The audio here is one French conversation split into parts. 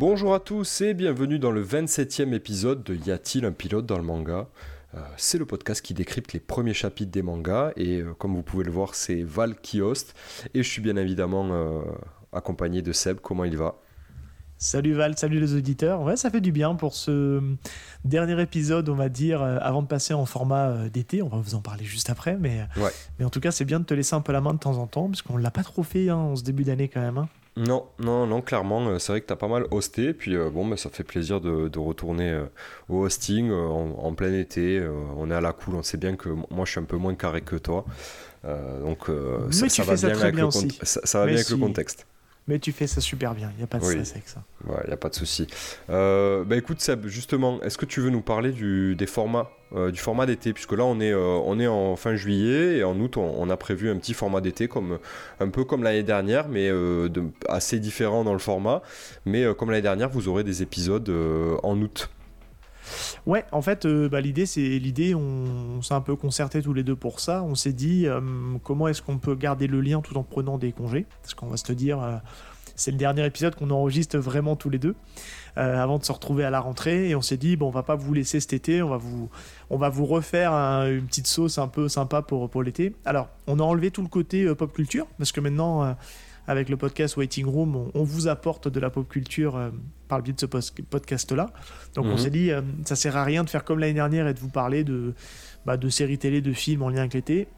Bonjour à tous et bienvenue dans le 27e épisode de Y a-t-il un pilote dans le manga euh, c'est le podcast qui décrypte les premiers chapitres des mangas et euh, comme vous pouvez le voir c'est Val qui host et je suis bien évidemment euh, accompagné de Seb, comment il va? Salut Val, salut les auditeurs. Ouais, ça fait du bien pour ce dernier épisode, on va dire, avant de passer en format d'été. On va vous en parler juste après, mais, mais en tout cas, c'est bien de te laisser un peu la main de temps en temps, parce qu'on l'a pas trop fait hein, en ce début d'année quand même. Hein. Non, non, non, clairement, euh, c'est vrai que tu as pas mal hosté, puis euh, bon, bah, ça fait plaisir de, retourner euh, au hosting en, plein été. on est à la cool, on sait bien que moi je suis un peu moins carré que toi, donc ça, va bien avec le contexte. Mais tu fais ça super bien, il n'y a pas de stress avec ça. Il n'y a pas de souci. Euh, bah écoute Seb, justement, est-ce que tu veux nous parler du, des formats, euh, du format d'été? Puisque là on est, euh, on est en fin juillet et en août on, a prévu un petit format d'été, comme, un peu comme l'année dernière, mais de, assez différent dans le format. Mais comme l'année dernière, vous aurez des épisodes en août. Ouais, en fait, euh, bah, l'idée, c'est l'idée, on, s'est un peu concerté tous les deux pour ça. On s'est dit euh, comment est-ce qu'on peut garder le lien tout en prenant des congés, parce qu'on va se dire, euh, c'est le dernier épisode qu'on enregistre vraiment tous les deux. avant de se retrouver à la rentrée et on s'est dit bon on va pas vous laisser cet été on va vous on va vous refaire une petite sauce un peu sympa pour pour l'été alors on a enlevé tout le côté pop culture parce que maintenant avec le podcast Waiting Room, on, vous apporte de la pop culture euh, par le biais de ce podcast-là. Donc on mhm. s'est dit, euh, ça sert à rien de faire comme l'année dernière et de vous parler de, bah, de séries télé, de films en lien avec l'été.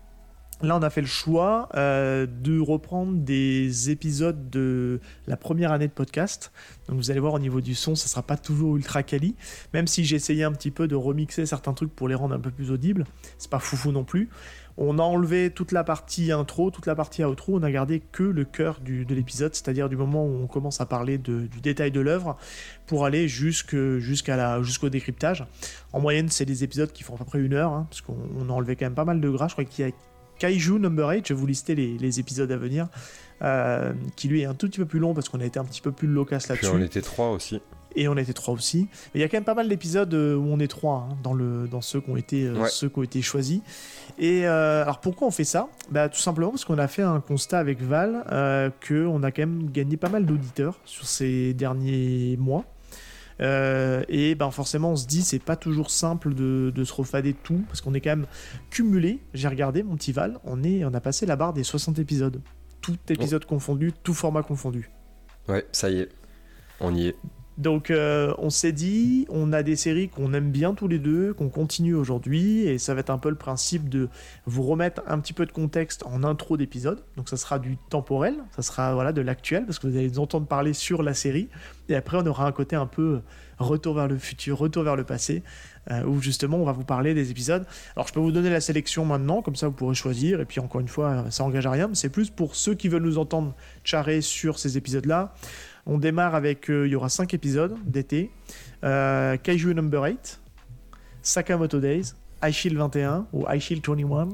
Là, on a fait le choix euh, de reprendre des épisodes de la première année de podcast. Donc, vous allez voir au niveau du son, ça sera pas toujours ultra quali. Même si j'ai essayé un petit peu de remixer certains trucs pour les rendre un peu plus audibles, c'est pas foufou non plus. On a enlevé toute la partie intro, toute la partie outro, on a gardé que le cœur de l'épisode, c'est-à-dire du moment où on commence à parler du détail de l'œuvre pour aller jusqu'au décryptage. En moyenne, c'est des épisodes qui font à peu près une heure, hein, parce qu'on a enlevé quand même pas mal de gras. Je crois qu'il y a Kaiju Number 8, je vais vous lister les, épisodes à venir, euh, qui lui est un tout petit peu plus long parce qu'on a été un petit peu plus loquace là-dessus. On était trois aussi et on était trois aussi. Mais il y a quand même pas mal d'épisodes euh, où on est trois hein, dans, le, dans ceux, qui ont été, euh, ceux qui ont été choisis. Et euh, alors pourquoi on fait ça? Bah, Tout simplement parce qu'on a fait un constat avec Val euh, qu'on a quand même gagné pas mal d'auditeurs sur ces derniers mois. et ben forcément on se dit c'est pas toujours simple de, de se refader tout parce qu'on est quand même cumulé. J'ai regardé mon petit Val, on, est, on a passé la barre des 60 épisodes. Tout épisode confondu, tout format confondu. Ouais, ça y est, on y est. Donc euh, on s'est dit, on a des séries qu'on aime bien tous les deux, qu'on continue aujourd'hui, et ça va être un peu le principe de vous remettre un petit peu de contexte en intro d'épisode. Donc ça sera du temporel, ça sera voilà de l'actuel, parce que vous allez nous entendre parler sur la série, et après on aura un côté un peu retour vers le futur, retour vers le passé, euh, où justement on va vous parler des épisodes. Alors je peux vous donner la sélection maintenant, comme ça vous pourrez choisir, et puis encore une fois ça engage à rien, mais c'est plus pour ceux qui veulent nous entendre charrer sur ces épisodes-là. On démarre avec, euh, il y aura 5 épisodes d'été. Euh, Kaiju Number 8, Sakamoto Days, Ice Shield 21 ou Ice Shield 21,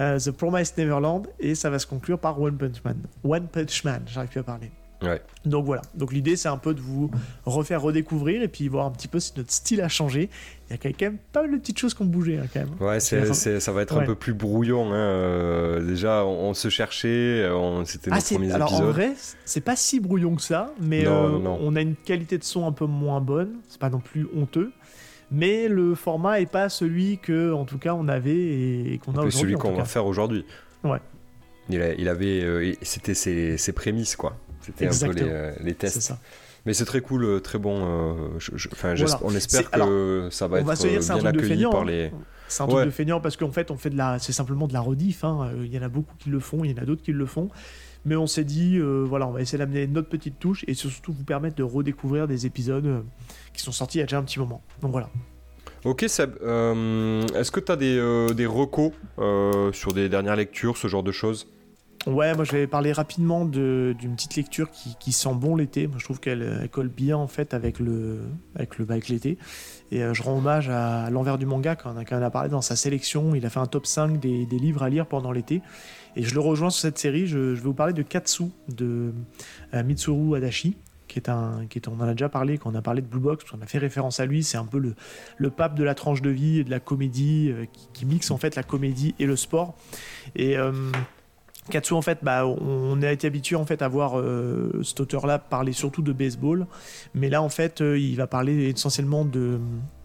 euh, The Promised Neverland, et ça va se conclure par One Punch Man. One Punch Man, j'arrive plus à parler. Donc voilà. Donc l'idée, c'est un peu de vous refaire redécouvrir et puis voir un petit peu si notre style a changé. Il y a quand même pas mal de petites choses qui ont bougé hein, quand même. Ouais, ça va être un peu plus brouillon. Hein. Euh, déjà, on, se cherchait, c'était nos ah, premiers alors. En vrai, c'est pas si brouillon que ça, mais euh, on a une qualité de son un peu moins bonne. C'est pas non plus honteux. Mais le format est pas celui que, en tout cas, on avait et, qu'on a aujourd'hui. Celui qu'on va faire aujourd'hui. Ouais. Il, avait, euh, c'était ses, ses prémices, quoi. C'était un peu les, euh, les tests. Ça. Mais c'est très cool, euh, très bon. Euh, on espère que ça va être bien accueilli par hein. les. C'est un truc de feignant parce qu'en fait, on fait de la, c'est simplement de la rediff. Hein. Il y en a beaucoup qui le font, il y en a d'autres qui le font. Mais on s'est dit, voilà, on va essayer d'amener notre petite touche et surtout vous permettre de redécouvrir des épisodes qui sont sortis il y a déjà un petit moment. Donc voilà. Ok Seb, est-ce que tu as des, des recos sur des dernières lectures, ce genre de choses? Ouais, moi je vais parler rapidement d'une petite lecture qui, sent bon l'été. Moi je trouve qu'elle colle bien en fait avec le avec le avec l'été. Et euh, je rends hommage à l'envers du manga quand on, a, parlé dans sa sélection. Il a fait un top 5 des, livres à lire pendant l'été. Et je le rejoins sur cette série. Je, vais vous parler de Katsu de euh, Mitsuru Adachi. Qui est un, qui est, on en a déjà parlé quand on a parlé de Blue Box, on a fait référence à lui. C'est un peu le, le pape de la tranche de vie et de la comédie, euh, qui, mixe en fait la comédie et le sport. Et Katsu, en fait, bah, on a été habitué en fait à voir euh, cet auteur-là parler surtout de baseball, mais là en fait, euh, il va parler essentiellement de,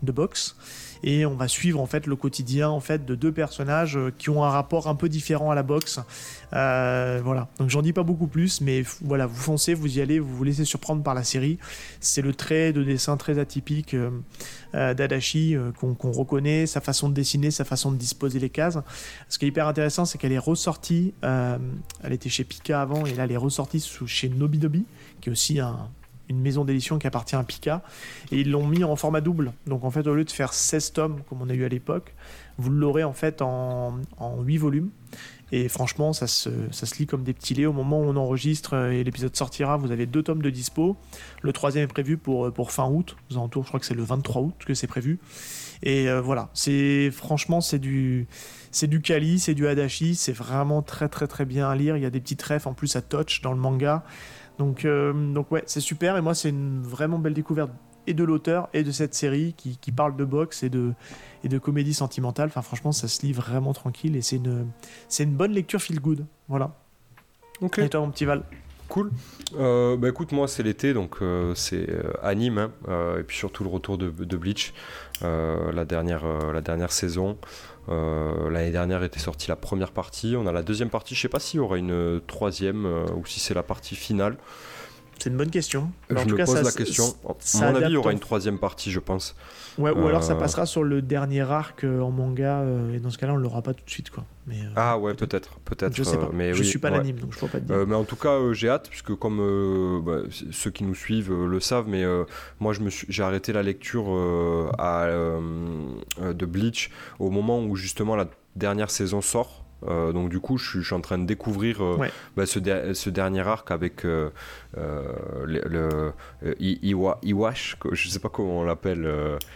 de boxe et on va suivre en fait le quotidien en fait de deux personnages euh, qui ont un rapport un peu différent à la boxe. Euh, voilà. Donc j'en dis pas beaucoup plus, mais voilà, vous foncez, vous y allez, vous vous laissez surprendre par la série. C'est le trait de dessin très atypique euh, d'Adachi qu'on reconnaît, sa façon de dessiner, sa façon de disposer les cases. Ce qui est hyper intéressant, c'est qu'elle est ressortie. elle était chez Pika avant et là elle est ressortie chez Nobidobi, qui est aussi un une maison d'édition qui appartient à Pika, et ils l'ont mis en format double. Donc en fait, au lieu de faire 16 tomes comme on a eu à l'époque, vous l'aurez en fait en, en 8 volumes. Et franchement, ça se, ça se lit comme des petits laits. Au moment où on enregistre et l'épisode sortira, vous avez deux tomes de dispo. Le troisième est prévu pour, pour fin août. Aux alentours, je crois que c'est le 23 août que c'est prévu. Et euh, voilà, c'est franchement, c'est du, c'est du Kali, c'est du Adachi. C'est vraiment très très très bien à lire. Il y a des petites refs en plus à touch dans le manga. Donc, euh, donc ouais, c'est super. Et moi, c'est une vraiment belle découverte et de l'auteur et de cette série qui, qui, parle de boxe et de, et de comédie sentimentale. Enfin, franchement, ça se lit vraiment tranquille et c'est une, c'est une bonne lecture feel good. Voilà. Ok. Et toi, mon petit Val? Cool. Euh, bah écoute, moi c'est l'été, donc euh, c'est anime, hein, et puis surtout le retour de, de Bleach, la, dernière, la dernière saison. Euh, l'année dernière était sortie la première partie. On a la deuxième partie. Je sais pas s'il y aura une troisième euh, ou si c'est la partie finale. C'est une bonne question. je me pose la question. À mon avis, il y aura une troisième partie, je pense. Ouais, ou alors ça euh, passera sur le dernier arc en manga, et dans ce cas-là, on l'aura pas tout de suite, quoi. Mais, ah ouais, peut-être, peut-être. Je sais pas. mais je suis pas l'anime, donc je peux pas te dire. mais en tout cas, j'ai hâte, puisque comme bah, ceux qui nous suivent le savent, mais moi, je me j'ai arrêté la lecture à, de Bleach au moment où justement la dernière saison sort. Euh, donc du coup, je, suis en train de découvrir euh, bah, ce, ce, dernier arc avec euh, le, le Iwa, Iwash, je sais pas comment on l'appelle,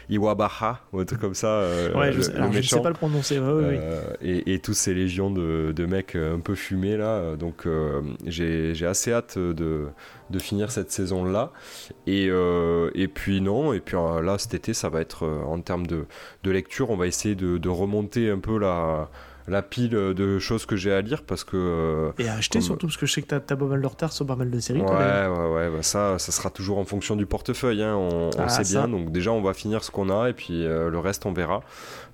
Iwabaha ou un truc comme ça. ouais, je, ne sais pas le prononcer. Et, et, tous ces légions de, de, mecs un peu fumés là. Donc j'ai assez hâte de, de, finir cette saison là. Et, et puis non, et puis là cet été, ça va être en termes de, de lecture, on va essayer de, remonter un peu la la pile de choses que j'ai à lire parce que. Euh, et à acheter surtout parce que je sais que t'as as pas mal de retard sur pas mal de séries. Ouais, ouais, ouais, bah ça, ça sera toujours en fonction du portefeuille, hein, on, ah, sait bien. Donc déjà, on va finir ce qu'on a et puis euh, le reste, on verra.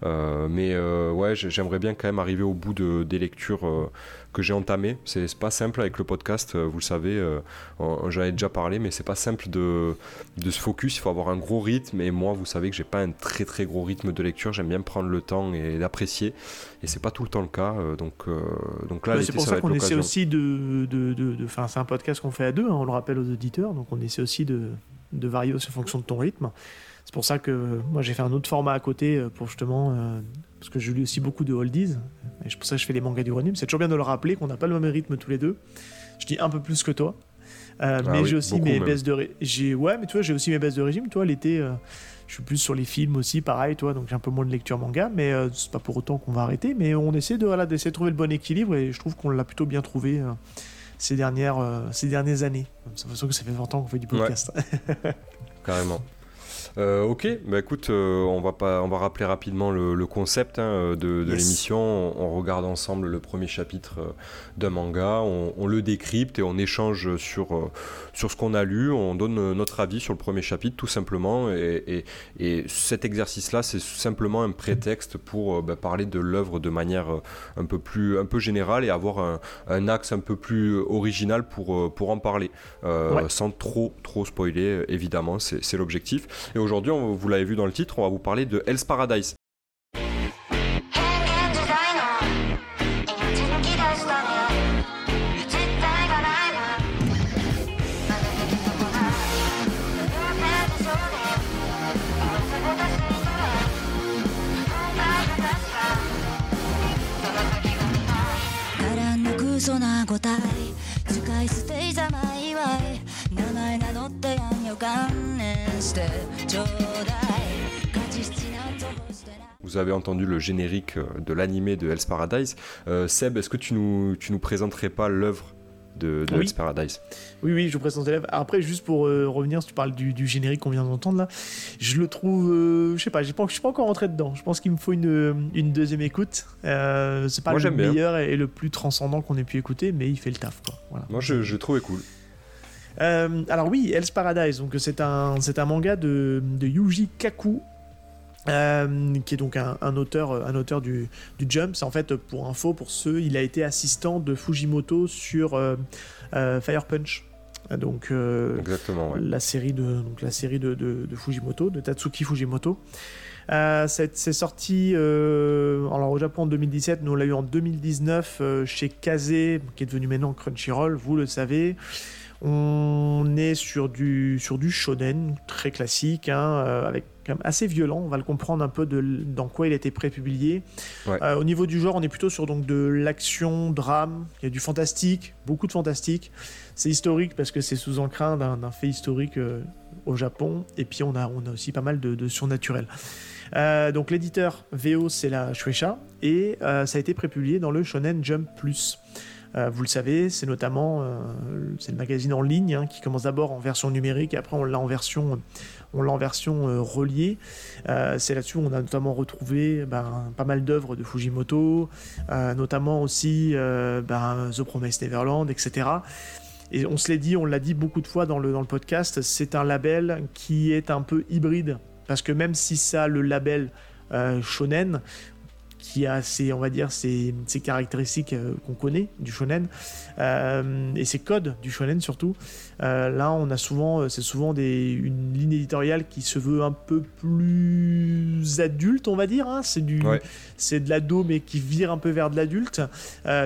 Euh, mais ouais, j'aimerais bien quand même arriver au bout de, des lectures que j'ai entamé. C'est pas simple avec le podcast, euh, vous le savez, euh, j'en ai déjà parlé, mais c'est pas simple de, de se focus. Il faut avoir un gros rythme. Et moi, vous savez que j'ai pas un très très gros rythme de lecture. J'aime bien prendre le temps et d'apprécier. Et c'est pas tout le temps le cas. Euh, donc, donc là, c'est pour ça, qu'on essaie aussi de. de, de, c'est un podcast qu'on fait à deux, hein, on le rappelle aux auditeurs. Donc on essaie aussi de, de varier en fonction de ton rythme. C'est pour ça que moi j'ai fait un autre format à côté pour justement parce que je lis aussi beaucoup de oldies, et c'est pour ça que je fais les mangas du Ronim. C'est toujours bien de le rappeler qu'on n'a pas le même rythme tous les deux. Je dis un peu plus que toi. Euh, ah mais j'ai aussi mes baisses de régime. Ouais, mais tu vois, j'ai aussi mes baisses de régime. Toi, l'été, euh, je suis plus sur les films aussi, pareil, toi, donc j'ai un peu moins de lecture manga, mais euh, c'est pas pour autant qu'on va arrêter. Mais on essaie de voilà, d'essayer de trouver le bon équilibre et je trouve qu'on l'a plutôt bien trouvé ces dernières ces dernières années. C'est pour ça que ça fait 20 ans qu'on fait du podcast. Carrément. Euh, ok, bah écoute, euh, on, va pas, on va rappeler rapidement le, concept hein, de, l'émission. On, regarde ensemble le premier chapitre euh, d'un manga, on, le décrypte et on échange sur, sur ce qu'on a lu, on donne notre avis sur le premier chapitre tout simplement. Et, et, cet exercice-là, c'est simplement un prétexte pour bah, parler de l'œuvre de manière un peu, plus, un peu générale et avoir un, un axe un peu plus original pour, pour en parler, sans trop, trop spoiler, évidemment, c'est l'objectif. Et aujourd'hui, vous l'avez vu dans le titre, on va vous parler de Hell's Paradise. Vous avez entendu le générique euh, de l'animé de Hell's Paradise. Euh, Seb, est-ce que tu nous, tu nous présenterais pas l'œuvre de, de Paradise? Oui, oui, je vous présente élève. Après, juste pour revenir, si tu parles du, générique qu'on vient d'entendre là, je le trouve, je sais pas, je suis pas encore rentré dedans. Je pense qu'il me faut une, une deuxième écoute. c'est pas le meilleur et, le plus transcendant qu'on ait pu écouter, mais il fait le taf. Quoi. Moi, je, je trouvais cool. Euh, alors oui, Hell's Paradise, donc c'est un, c'est un manga de, de Yuji Kaku. Euh, qui est donc un, auteur, un auteur du, du Jump. C'est en fait, pour info, pour ceux, il a été assistant de Fujimoto sur euh, Fire Punch. Donc, Exactement, la série, de, donc, la série de, de, Fujimoto, de Tatsuki Fujimoto. c'est, sorti alors au Japon en 2017, nous on l'a eu en 2019 chez Kaze, qui est devenu maintenant Crunchyroll, vous le savez. On est sur du, sur du shonen très classique, hein, euh, avec quand même assez violent. On va le comprendre un peu de, dans quoi il a été prépublié. Euh, au niveau du genre, on est plutôt sur donc, de l'action, drame. Il y a du fantastique, beaucoup de fantastique. C'est historique parce que c'est sous encrin d'un fait historique euh, au Japon. Et puis on a, on a aussi pas mal de, surnaturel. donc l'éditeur VO c'est la Shueisha et ça a été prépublié dans le Shonen Jump Plus. Euh, vous le savez, c'est notamment euh, c'est le magazine en ligne hein, qui commence d'abord en version numérique et après on l'a en version, on l'a en version euh, reliée. c'est là-dessus on a notamment retrouvé ben, pas mal d'œuvres de Fujimoto, notamment aussi ben, The Promised Neverland, etc. Et on se l'est dit, on l'a dit beaucoup de fois dans le, dans le podcast, c'est un label qui est un peu hybride. Parce que même si ça le label shonen, qui a ses, on va dire, ses, caractéristiques euh, qu'on connaît du shonen euh, et ses codes du shonen surtout. Euh, là, on a souvent, c'est souvent des, une ligne éditoriale qui se veut un peu plus adulte, on va dire. Hein. C'est du, c'est de l'ado mais qui vire un peu vers de l'adulte.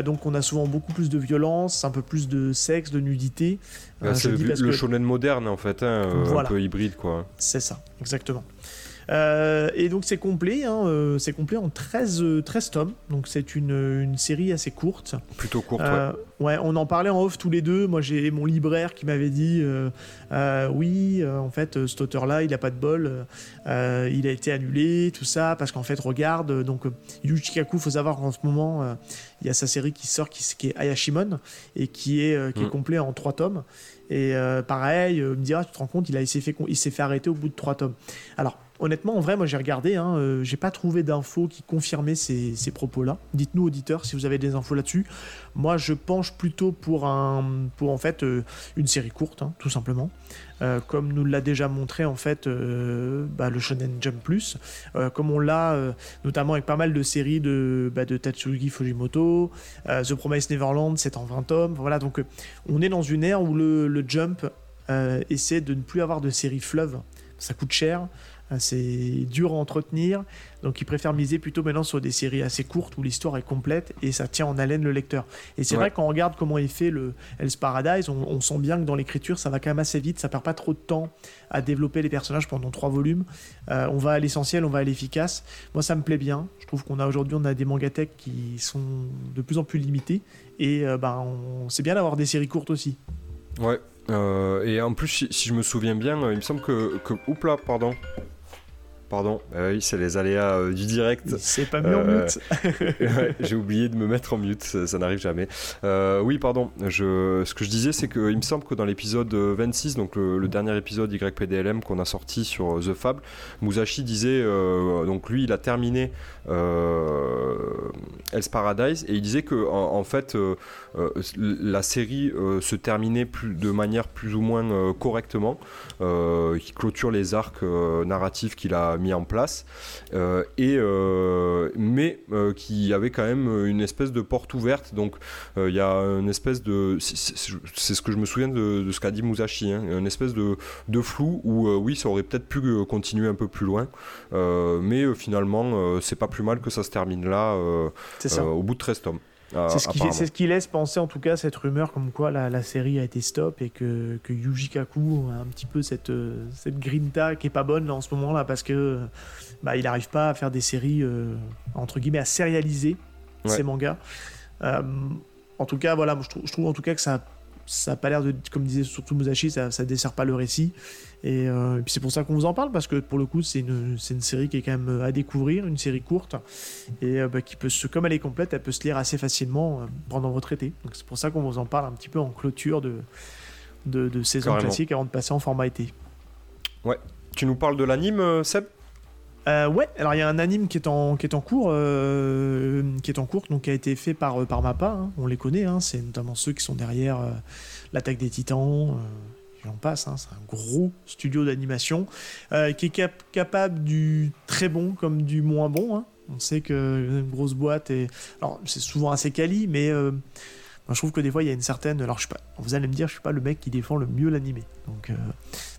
donc, on a souvent beaucoup plus de violence, un peu plus de sexe, de nudité. Bah, c'est le, shonen moderne en fait, hein, un peu hybride quoi. C'est ça, exactement. Euh, et donc c'est complet, hein, euh, c'est complet en 13, 13 euh, tomes, donc c'est une, une, série assez courte. Plutôt courte, ouais. ouais. on en parlait en off tous les deux. Moi j'ai mon libraire qui m'avait dit oui, en fait, cet auteur-là, il a pas de bol, il a été annulé, tout ça, parce qu'en fait, regarde, donc Yuchikaku, faut savoir qu'en ce moment, il y a sa série qui sort qui, qui est Ayashimon et qui est, qui est mm. complet en 3 tomes. Et pareil, me dira, tu te rends compte, il, a, il s'est fait, il s'est fait arrêter au bout de 3 tomes. Alors, honnêtement, en vrai, moi j'ai regardé, hein, euh, j'ai pas trouvé d'infos qui confirmaient ces, propos-là. Dites-nous, auditeurs, si vous avez des infos là-dessus. Moi, je penche plutôt pour, un, pour en fait euh, une série courte, hein, tout simplement. Euh, comme nous l'a déjà montré en fait bah, le Shonen Jump Plus, comme on l'a notamment avec pas mal de séries de, bah, de Fujimoto, The Promised Neverland, c'est en 20 tomes. Voilà, donc on est dans une ère où le, le Jump essaie de ne plus avoir de séries fleuves. Ça coûte cher. Euh, c'est dur à entretenir, donc ils préfèrent miser plutôt maintenant sur des séries assez courtes où l'histoire est complète et ça tient en haleine le lecteur. Et c'est vrai quand on regarde comment il fait le Hell's Paradise, on, sent bien que dans l'écriture ça va quand même assez vite, ça perd pas trop de temps à développer les personnages pendant trois volumes. Euh, on va à l'essentiel, on va à l'efficace. Moi ça me plaît bien. Je trouve qu'on a aujourd'hui on a des mangatech qui sont de plus en plus limités et euh, ben c'est bien d'avoir des séries courtes aussi. Ouais. et en plus, si, je me souviens bien, il me semble que, que... Oups là, pardon. Pardon, bah oui, c'est les aléas euh, du direct. C'est pas mis en euh, mute. J'ai oublié de me mettre en mute, ça, n'arrive jamais. Euh, oui, pardon. Je, ce que je disais, c'est qu'il me semble que dans l'épisode 26, donc le, dernier épisode YPDLM qu'on a sorti sur The Fable, Musashi disait, donc lui, il a terminé Hell's Paradise et il disait que en, fait, la série se terminait plus, de manière plus ou moins correctement, qui clôture les arcs narratifs qu'il a mis en place, euh, et, euh, mais euh, qui avait quand même une espèce de porte ouverte. Donc il y a une espèce de. C'est ce que je me souviens de, ce qu'a dit Musashi, hein, une espèce de, de flou où oui, ça aurait peut-être pu continuer un peu plus loin, mais finalement, c'est pas plus mal que ça se termine là au bout de 13 tomes. Ah, c'est ce, qui, laisse penser en tout cas cette rumeur comme quoi la, série a été stop et que, que Yuji Kaku a un petit peu cette, euh, cette grinta qui est pas bonne en ce moment là parce que bah, il n'arrive pas à faire des séries euh, entre guillemets à sérialiser ses mangas. Euh, en tout cas voilà, je trouve, je trouve en tout cas que ça ça n'a pas l'air de, comme disait surtout Musashi, ça, ça dessert pas le récit. Et, euh, puis c'est pour ça qu'on vous en parle, parce que pour le coup, c'est une, une, série qui est quand même euh, à découvrir, une série courte, et euh, bah, qui peut se, comme elle est complète, elle peut se lire assez facilement pendant votre été. Donc c'est pour ça qu'on vous en parle un petit peu en clôture de, de, de saison classique avant de passer en format été. Ouais. Tu nous parles de l'anime, Seb? Euh, ouais, alors il y a un anime qui est en, qui est en cours, euh, qui est en cours, donc qui a été fait par, par MAPPA, hein. on les connaît, hein. c'est notamment ceux qui sont derrière euh, l'attaque des titans, j'en passe, hein. c'est un gros studio d'animation qui est capable du très bon comme du moins bon. On sait que une grosse boîte et alors c'est souvent assez quali, mais je trouve que des fois il y a une certaine. Alors je suis pas, vous allez me dire, je suis pas le mec qui défend le mieux l'animé, donc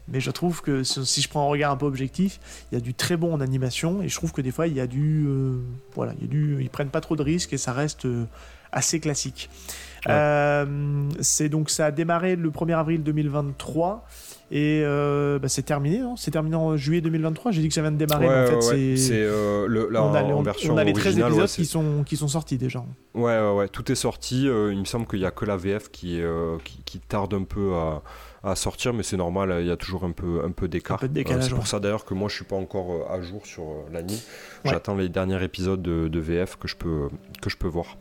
mais je trouve que si je prends un regard un peu objectif, il y a du très bon en animation et je trouve que des fois il y a du euh, voilà, il y a du, ils prennent pas trop de risques et ça reste euh, assez classique. Euh, c'est donc ça a démarré le 1er avril 2023 et bah, c'est terminé, c'est terminé en juillet 2023. J'ai dit que ça vient de démarrer. en fait, c'est le on, a, en version on a les 13 épisodes qui sont qui sont sortis déjà. Ouais, ouais, ouais, tout est sorti. il me semble qu'il y a que la VF qui, qui, qui tarde un peu à à sortir, mais c'est normal, il y a toujours un peu, un peu d'écart. Euh, c'est pour ça d'ailleurs que moi je suis pas encore euh, à jour sur euh, l'anime. J'attends les derniers épisodes de, VF que je peux, que je peux voir.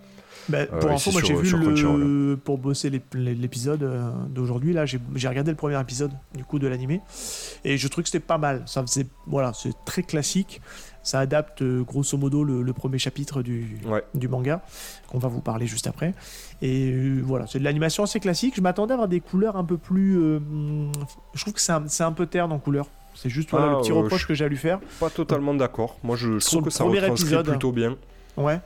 Bah, pour info, moi j'ai vu le... pour bosser l'épisode d'aujourd'hui là, j'ai regardé le premier épisode du coup de l'animé et je trouve que c'était pas mal. Ça faisait voilà, c'est très classique. Ça adapte euh, grosso modo le, premier chapitre du, du manga, qu'on va vous parler juste après. Et euh, voilà, c'est de l'animation assez classique. Je m'attendais à avoir des couleurs un peu plus. Euh, je trouve que c'est un, un, peu terne en couleur. C'est juste voilà, le ah, petit reproche que j'ai à lui faire. Pas totalement d'accord. Moi, je, trouve que ça retranscrit épisode, plutôt bien. Ouais.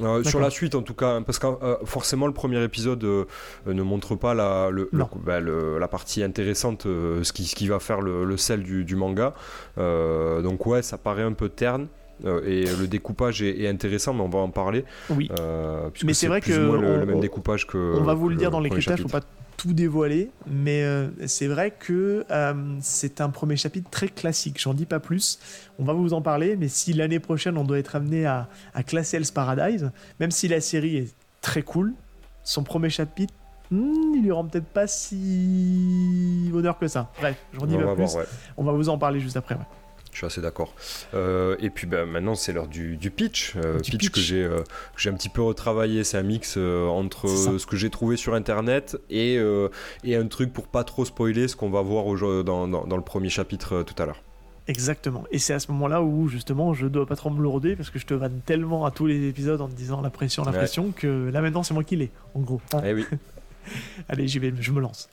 Euh, sur la suite en tout cas, parce que euh, forcément le premier épisode euh, ne montre pas la, bah, la partie intéressante, ce, qui, ce qui va faire le, sel du, manga. donc ouais, ça paraît un peu terne. et le découpage est, intéressant, mais on va en parler. Oui. mais c'est vrai que le, même découpage que. On va vous le dire dans les critères, faut pas tout dévoiler, mais euh, c'est vrai que euh, c'est un premier chapitre très classique. J'en dis pas plus. On va vous en parler, mais si l'année prochaine on doit être amené à, classer Hell's Paradise, même si la série est très cool, son premier chapitre, hmm, il lui rend peut-être pas si honneur que ça. Bref, j'en dis pas plus. On va vous en parler juste après. Je suis assez d'accord. Euh, et puis ben, maintenant, c'est l'heure du, pitch. Euh, pitch, que j'ai euh, j'ai un petit peu retravaillé. C'est un mix entre ce que j'ai trouvé sur Internet et, et un truc pour pas trop spoiler ce qu'on va voir dans, dans, dans, le premier chapitre tout à l'heure. Exactement. Et c'est à ce moment-là où justement je dois pas trop me lourder parce que je te vanne tellement à tous les épisodes en te disant la pression, la pression que là maintenant c'est moi qui l'ai, en gros. Eh oui. Allez, j'y vais, je me lance.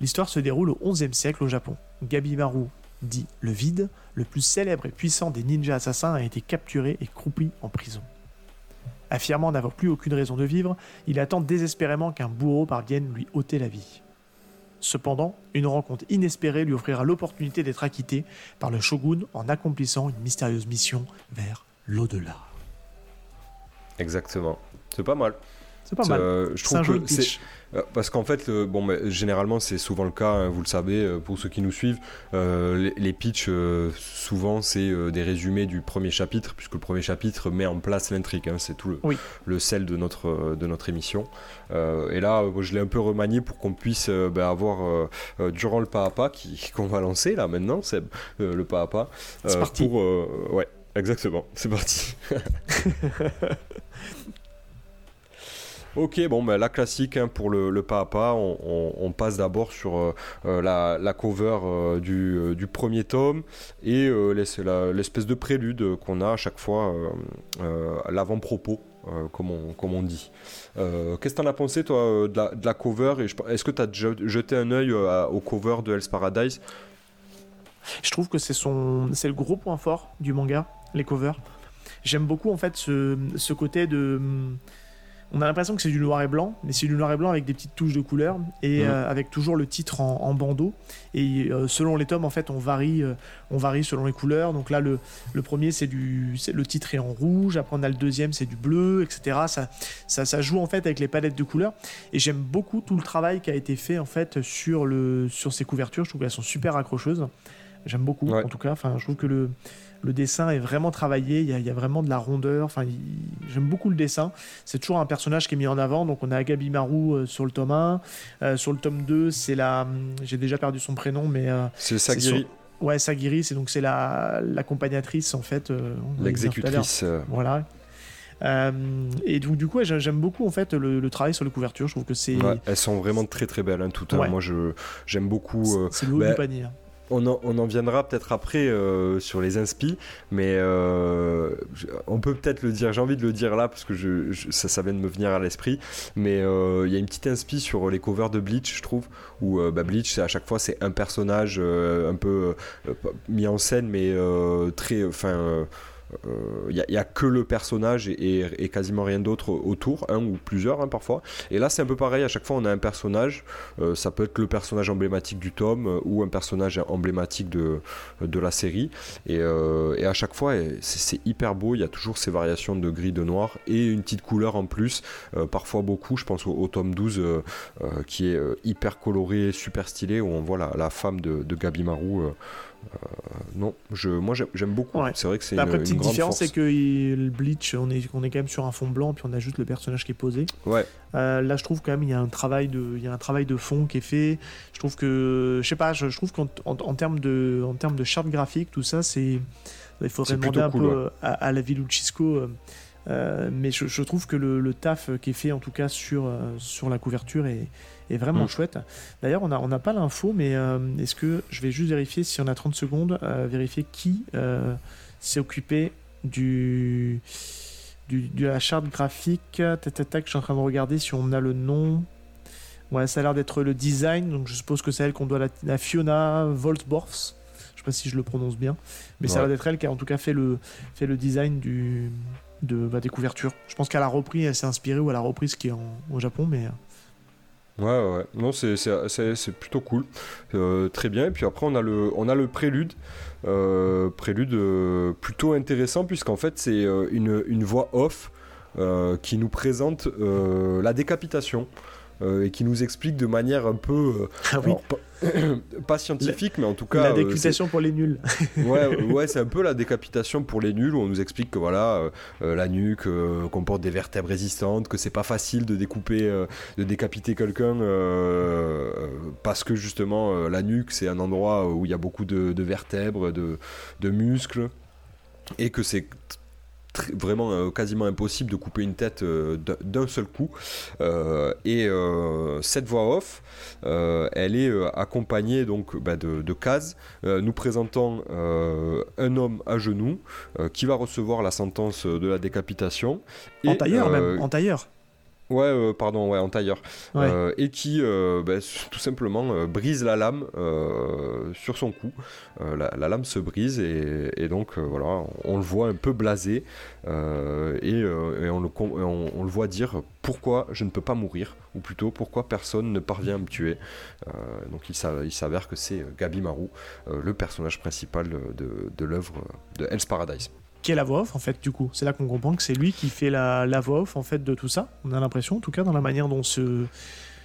L'histoire se déroule au 11e siècle au Japon. Gabi Maru dit le vide, le plus célèbre et puissant des ninjas assassins a été capturé et croupi en prison. Affirmant n'avoir plus aucune raison de vivre, il attend désespérément qu'un bourreau parvienne lui ôter la vie. Cependant, une rencontre inespérée lui offrira l'opportunité d'être acquitté par le shogun en accomplissant une mystérieuse mission vers l'au-delà. Exactement. C'est pas mal. C'est pas mal. Euh, je trouve que c'est euh, parce qu'en fait, bon, généralement, c'est souvent le cas, hein, vous le savez, euh, pour ceux qui nous suivent, les, les pitchs, souvent, c'est des résumés du premier chapitre, puisque le premier chapitre met en place l'intrigue, hein, c'est tout le, le, sel de notre, de notre émission. et là, je l'ai un peu remanié pour qu'on puisse ben, avoir, durant le pas à pas qu'on va lancer, là, maintenant, c'est le pas à pas. c'est parti. Pour, ouais, exactement, c'est parti. Ok, bon, ben, la classique hein, pour le, pas à pas, on, passe d'abord sur euh, euh, la, cover euh, du, premier tome et l'espèce de prélude qu'on a à chaque fois, l'avant-propos, comme, on, dit. Qu'est-ce que tu en as pensé, toi, de la, cover Est-ce que tu as jeté un œil au cover de Hell's Paradise? Je trouve que c'est le gros point fort du manga, les covers. J'aime beaucoup, en fait, ce côté de on a l'impression que c'est du noir et blanc, mais c'est du noir et blanc avec des petites touches de couleur et euh, avec toujours le titre en, bandeau. Et euh, selon les tomes, en fait, on varie, euh, on varie selon les couleurs. Donc là, le, premier, c'est du, le titre est en rouge. Après, on a le deuxième, c'est du bleu, etc. Ça, ça, ça, joue en fait avec les palettes de couleurs. Et j'aime beaucoup tout le travail qui a été fait en fait sur le, sur ces couvertures. Je trouve qu'elles sont super accrocheuses. J'aime beaucoup, en tout cas. Enfin, je trouve que le, le dessin est vraiment travaillé, il y a, vraiment de la rondeur. Enfin, j'aime beaucoup le dessin. C'est toujours un personnage qui est mis en avant. Donc, on a Gabi Marou euh, sur le tome 1. Euh, sur le tome 2, c'est la. Hum, j'ai déjà perdu son prénom, mais. Euh, c'est Sagiri. Ouais, Sagiri, c'est donc c'est la l'accompagnatrice en fait. L'exécutrice. Voilà. et donc du coup, j'aime beaucoup en fait le, travail sur les couvertures. Je trouve que c'est. elles sont vraiment très très belles, hein, toutes. Hein. Moi, je j'aime beaucoup. c'est haut du bah, panier. Hein on en, viendra peut-être après euh, sur les inspi, mais euh, on peut peut-être le dire, j'ai envie de le dire là parce que ça, vient de me venir à l'esprit, mais euh, il y a une petite inspi sur les covers de Bleach, je trouve, où bah, Bleach, à chaque fois, c'est un personnage un peu mis en scène, mais très. Enfin il euh, n'y a, que le personnage et, quasiment rien d'autre autour, un ou plusieurs hein, parfois. Et là, c'est un peu pareil, à chaque fois, on a un personnage. Euh, ça peut être le personnage emblématique du tome euh, ou un personnage emblématique de, la série. Et, à chaque fois, c'est hyper beau. Il y a toujours ces variations de gris, de noir et une petite couleur en plus, parfois beaucoup. Je pense au, tome 12 qui est hyper coloré, super stylé, où on voit la, femme de, de Gabi Marou non, je, moi j'aime beaucoup. C'est vrai que c'est une, Après, petite différence, c'est que le Bleach, on est, on est quand même sur un fond blanc, puis on a juste le personnage qui est posé. Ouais. Euh, là, je trouve quand même il y a un travail de, il y a un travail de fond qui est fait. Je trouve que, je sais pas, je, trouve qu'en en, termes de, en termes de charte graphique, tout ça, c'est, il faudrait demander un peu à, la ville Chisco. Euh, mais je, trouve que le, le, taf qui est fait en tout cas sur, sur la couverture est, est vraiment mm. chouette. D'ailleurs, on n'a on a pas l'info, mais euh, est-ce que je vais juste vérifier si on a 30 secondes, euh, vérifier qui euh, s'est occupé du, du, de la charte graphique? Tac, tac, tac, je suis en train de regarder si on a le nom. Ouais, ça a l'air d'être le design, donc je suppose que c'est elle qu'on doit la, Fiona Voltborfs. Je sais pas si je le prononce bien, mais ça a l'air d'être elle qui a en tout cas fait le, fait le design du, de, bah, des couvertures. Je pense qu'elle a repris, elle s'est inspirée ou elle a repris ce qui est au Japon, mais Ouais, ouais, non, c'est plutôt cool. Euh, très bien. Et puis après, on a le, on a le prélude. Euh, prélude euh, plutôt intéressant, puisqu'en fait, c'est une, une, voix off qui nous présente la décapitation. Et qui nous explique de manière un peu. Ah oui. pas scientifique, mais en tout cas. La euh, décapitation pour les nuls. ouais, ouais c'est un peu la décapitation pour les nuls où on nous explique que voilà, euh, euh, la nuque comporte des vertèbres résistantes, que c'est pas facile de découper, de décapiter quelqu'un parce que justement la nuque c'est un endroit où il y a beaucoup de, vertèbres, de, de muscles et que c'est vraiment euh, quasiment impossible de couper une tête euh, d'un seul coup. Euh, et cette voix off, elle est accompagnée donc bah, de, de, cases nous présentant un homme à genoux qui va recevoir la sentence de la décapitation. En tailleur même, en tailleur. Ouais, euh, pardon, ouais, en tailleur. Euh, et qui, euh, bah, tout simplement, brise la lame sur son cou. La, lame se brise et, donc, voilà, on, le voit un peu blasé et, on, le, on, le voit dire pourquoi je ne peux pas mourir, ou plutôt pourquoi personne ne parvient à me tuer. donc, il s'avère que c'est Gabi Marou, le personnage principal de, de l'œuvre de Hell's Paradise qui est la voix off en fait du coup. C'est là qu'on comprend que c'est lui qui fait la, la, voix off en fait de tout ça. On a l'impression en tout cas dans la manière dont ce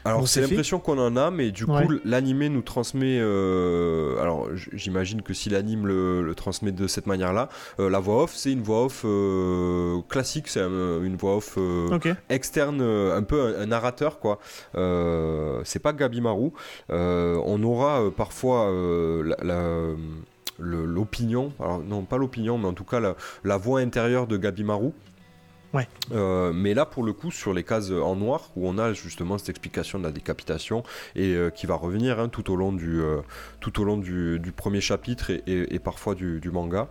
alors c'est l'impression qu'on en a, mais du coup l'animé nous transmet. Euh, alors j'imagine que si l'anime le, transmet de cette manière-là, euh, la voix off c'est une voix off euh, classique, c'est une voix off externe, un peu un, narrateur quoi. c'est pas Gabi Maru. on aura parfois la l'opinion, alors non pas l'opinion, mais en tout cas la, voix intérieure de Gabi Marou. Ouais. Euh, mais là, pour le coup, sur les cases en noir, où on a justement cette explication de la décapitation et euh, qui va revenir hein, tout au long du, euh, tout au long du, premier chapitre et, parfois du, manga,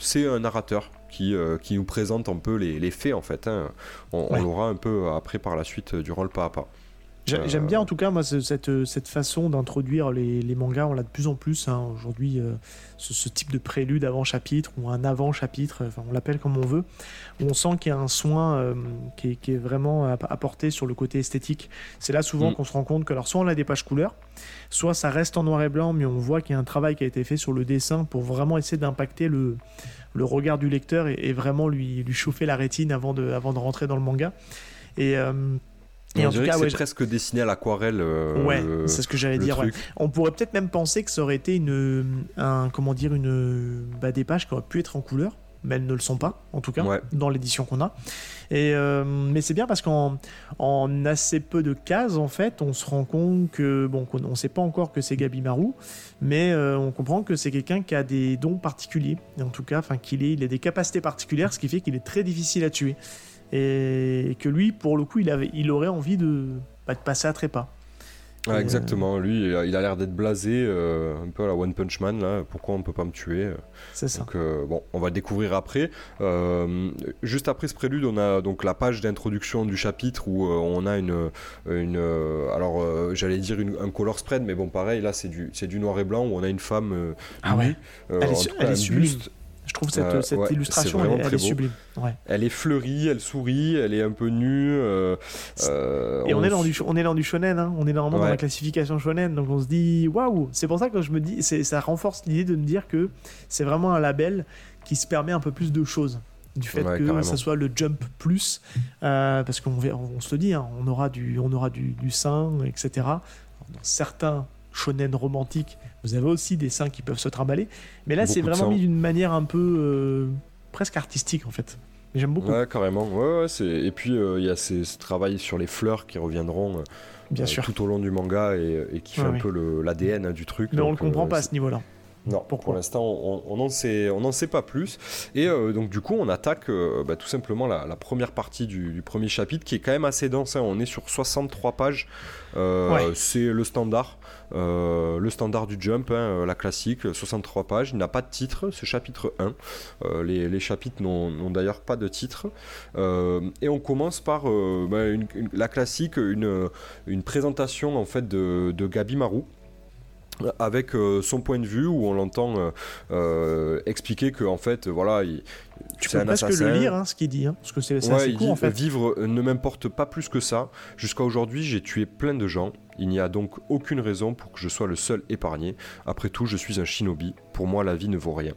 c'est un narrateur qui, qui nous présente un peu les, faits en fait. Hein. On, l'aura un peu après par la suite durant le pas à pas. J'aime bien en tout cas moi cette, cette façon d'introduire les, les, mangas, on l'a de plus en plus hein, aujourd'hui, euh, ce, type de prélude avant chapitre ou un avant chapitre, enfin, on l'appelle comme on veut, où on sent qu'il y a un soin euh, qui, est, qui, est, vraiment apporté sur le côté esthétique. C'est là souvent mm. qu'on se rend compte que alors soit on a des pages couleurs, soit ça reste en noir et blanc, mais on voit qu'il y a un travail qui a été fait sur le dessin pour vraiment essayer d'impacter le, le regard du lecteur et, vraiment lui, lui chauffer la rétine avant de, avant de rentrer dans le manga. Et euh, Et, en tout cas, c'est presque dessiné à l'aquarelle. ouais, c'est ce que j'allais dire. On pourrait peut-être même penser que ça aurait été une, un, comment dire, une, bah, des pages qui auraient pu être en couleur mais elles ne le sont pas, en tout cas, dans l'édition qu'on a. Et, euh, mais c'est bien parce qu'en en assez peu de cases, en fait, on se rend compte que, bon, on ne sait pas encore que c'est Gabi Marou, mais euh, on comprend que c'est quelqu'un qui a des dons particuliers, en tout cas, enfin, qu'il il a des capacités particulières, ce qui fait qu'il est très difficile à tuer. Et que lui, pour le coup, il, avait, il aurait envie de, bah, de passer à trépas. Ah, exactement, lui il a l'air d'être blasé, euh, un peu à la One Punch Man, là. pourquoi on peut pas me tuer euh? C'est ça. Donc, euh, bon, on va découvrir après. juste après ce prélude, on a donc la page d'introduction du chapitre où on a une. une alors, j'allais dire un color spread, mais bon, pareil, là c'est du, du noir et blanc où on a une femme. ah ouais Elle est, elle est sublime. Je trouve cette, euh, cette illustration, elle, est sublime. Elle est fleurie, elle sourit, elle est un peu nue. Euh, euh, et on, est dans du, on est dans du shonen, hein. on est normalement dans la classification shonen, donc on se dit waouh. C'est pour ça que je me dis, ça renforce l'idée de me dire que c'est vraiment un label qui se permet un peu plus de choses du fait que ça soit le jump plus parce qu'on on se le dit hein, on aura du on aura du, du sein etc dans certains shonen romantiques vous avez aussi des seins qui peuvent se trimballer. Mais là, c'est vraiment mis d'une manière un peu euh, presque artistique en fait. J'aime beaucoup. Ouais, carrément. Ouais, ouais, et puis euh, il y a ces, ce travail sur les fleurs qui reviendront euh, Bien sûr. tout au long du manga et, qui fait un peu l'ADN du truc. Mais on ne le comprend pas à ce niveau-là. Non, pour l'instant, on n'en sait, on sait pas plus. Et donc, du coup, on attaque bah, tout simplement la, première partie du, premier chapitre qui est quand même assez dense. Hein. On est sur 63 pages. C'est le standard. Euh, le standard du jump, hein, euh, la classique, 63 pages. Il n'a pas de titre, c'est chapitre 1. Euh, les, chapitres n'ont d'ailleurs pas de titre. et on commence par bah, la classique, une, une, présentation en fait de, de Gabi Marou avec son point de vue où on l'entend expliquer que en fait voilà il, tu peux presque le lire hein, ce qu'il dit hein, parce que c'est assez court en fait vivre ne m'importe pas plus que ça jusqu'à aujourd'hui j'ai tué plein de gens il n'y a donc aucune raison pour que je sois le seul épargné. Après tout, je suis un shinobi. Pour moi, la vie ne vaut rien.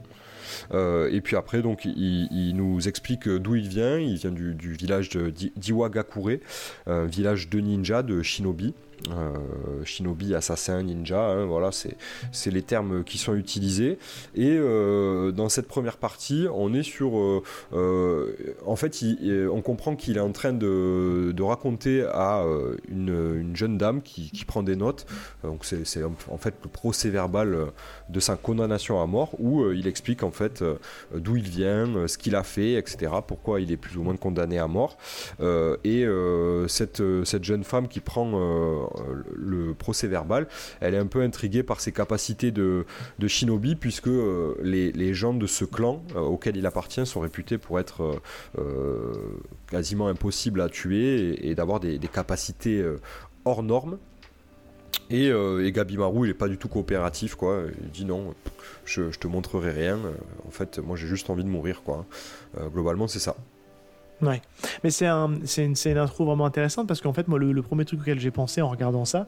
Euh, et puis après, donc, il, nous explique d'où il vient. Il vient du, village d'Iwagakure, un village de ninja, de shinobi. Euh, shinobi, assassin, ninja, hein, voilà, c'est les termes qui sont utilisés. Et euh, dans cette première partie, on est sur. Euh, en fait, on comprend qu'il est en train de, raconter à une, jeune dame qui, prend des notes. Donc, c'est en fait le procès verbal de sa condamnation à mort où il explique en fait d'où il vient, ce qu'il a fait, etc. Pourquoi il est plus ou moins condamné à mort. et cette, cette jeune femme qui prend le procès verbal, elle est un peu intriguée par ses capacités de, shinobi, puisque euh, les, gens de ce clan euh, auquel il appartient sont réputés pour être quasiment impossibles à tuer et, d'avoir des, capacités hors normes. Et, Gabimaru, il est pas du tout coopératif, quoi. Il dit non, je, je te montrerai rien. En fait, moi, j'ai juste envie de mourir, quoi. globalement, c'est ça. Ouais, mais c'est un, une, une, intro vraiment intéressante parce qu'en fait, moi, le, premier truc auquel j'ai pensé en regardant ça,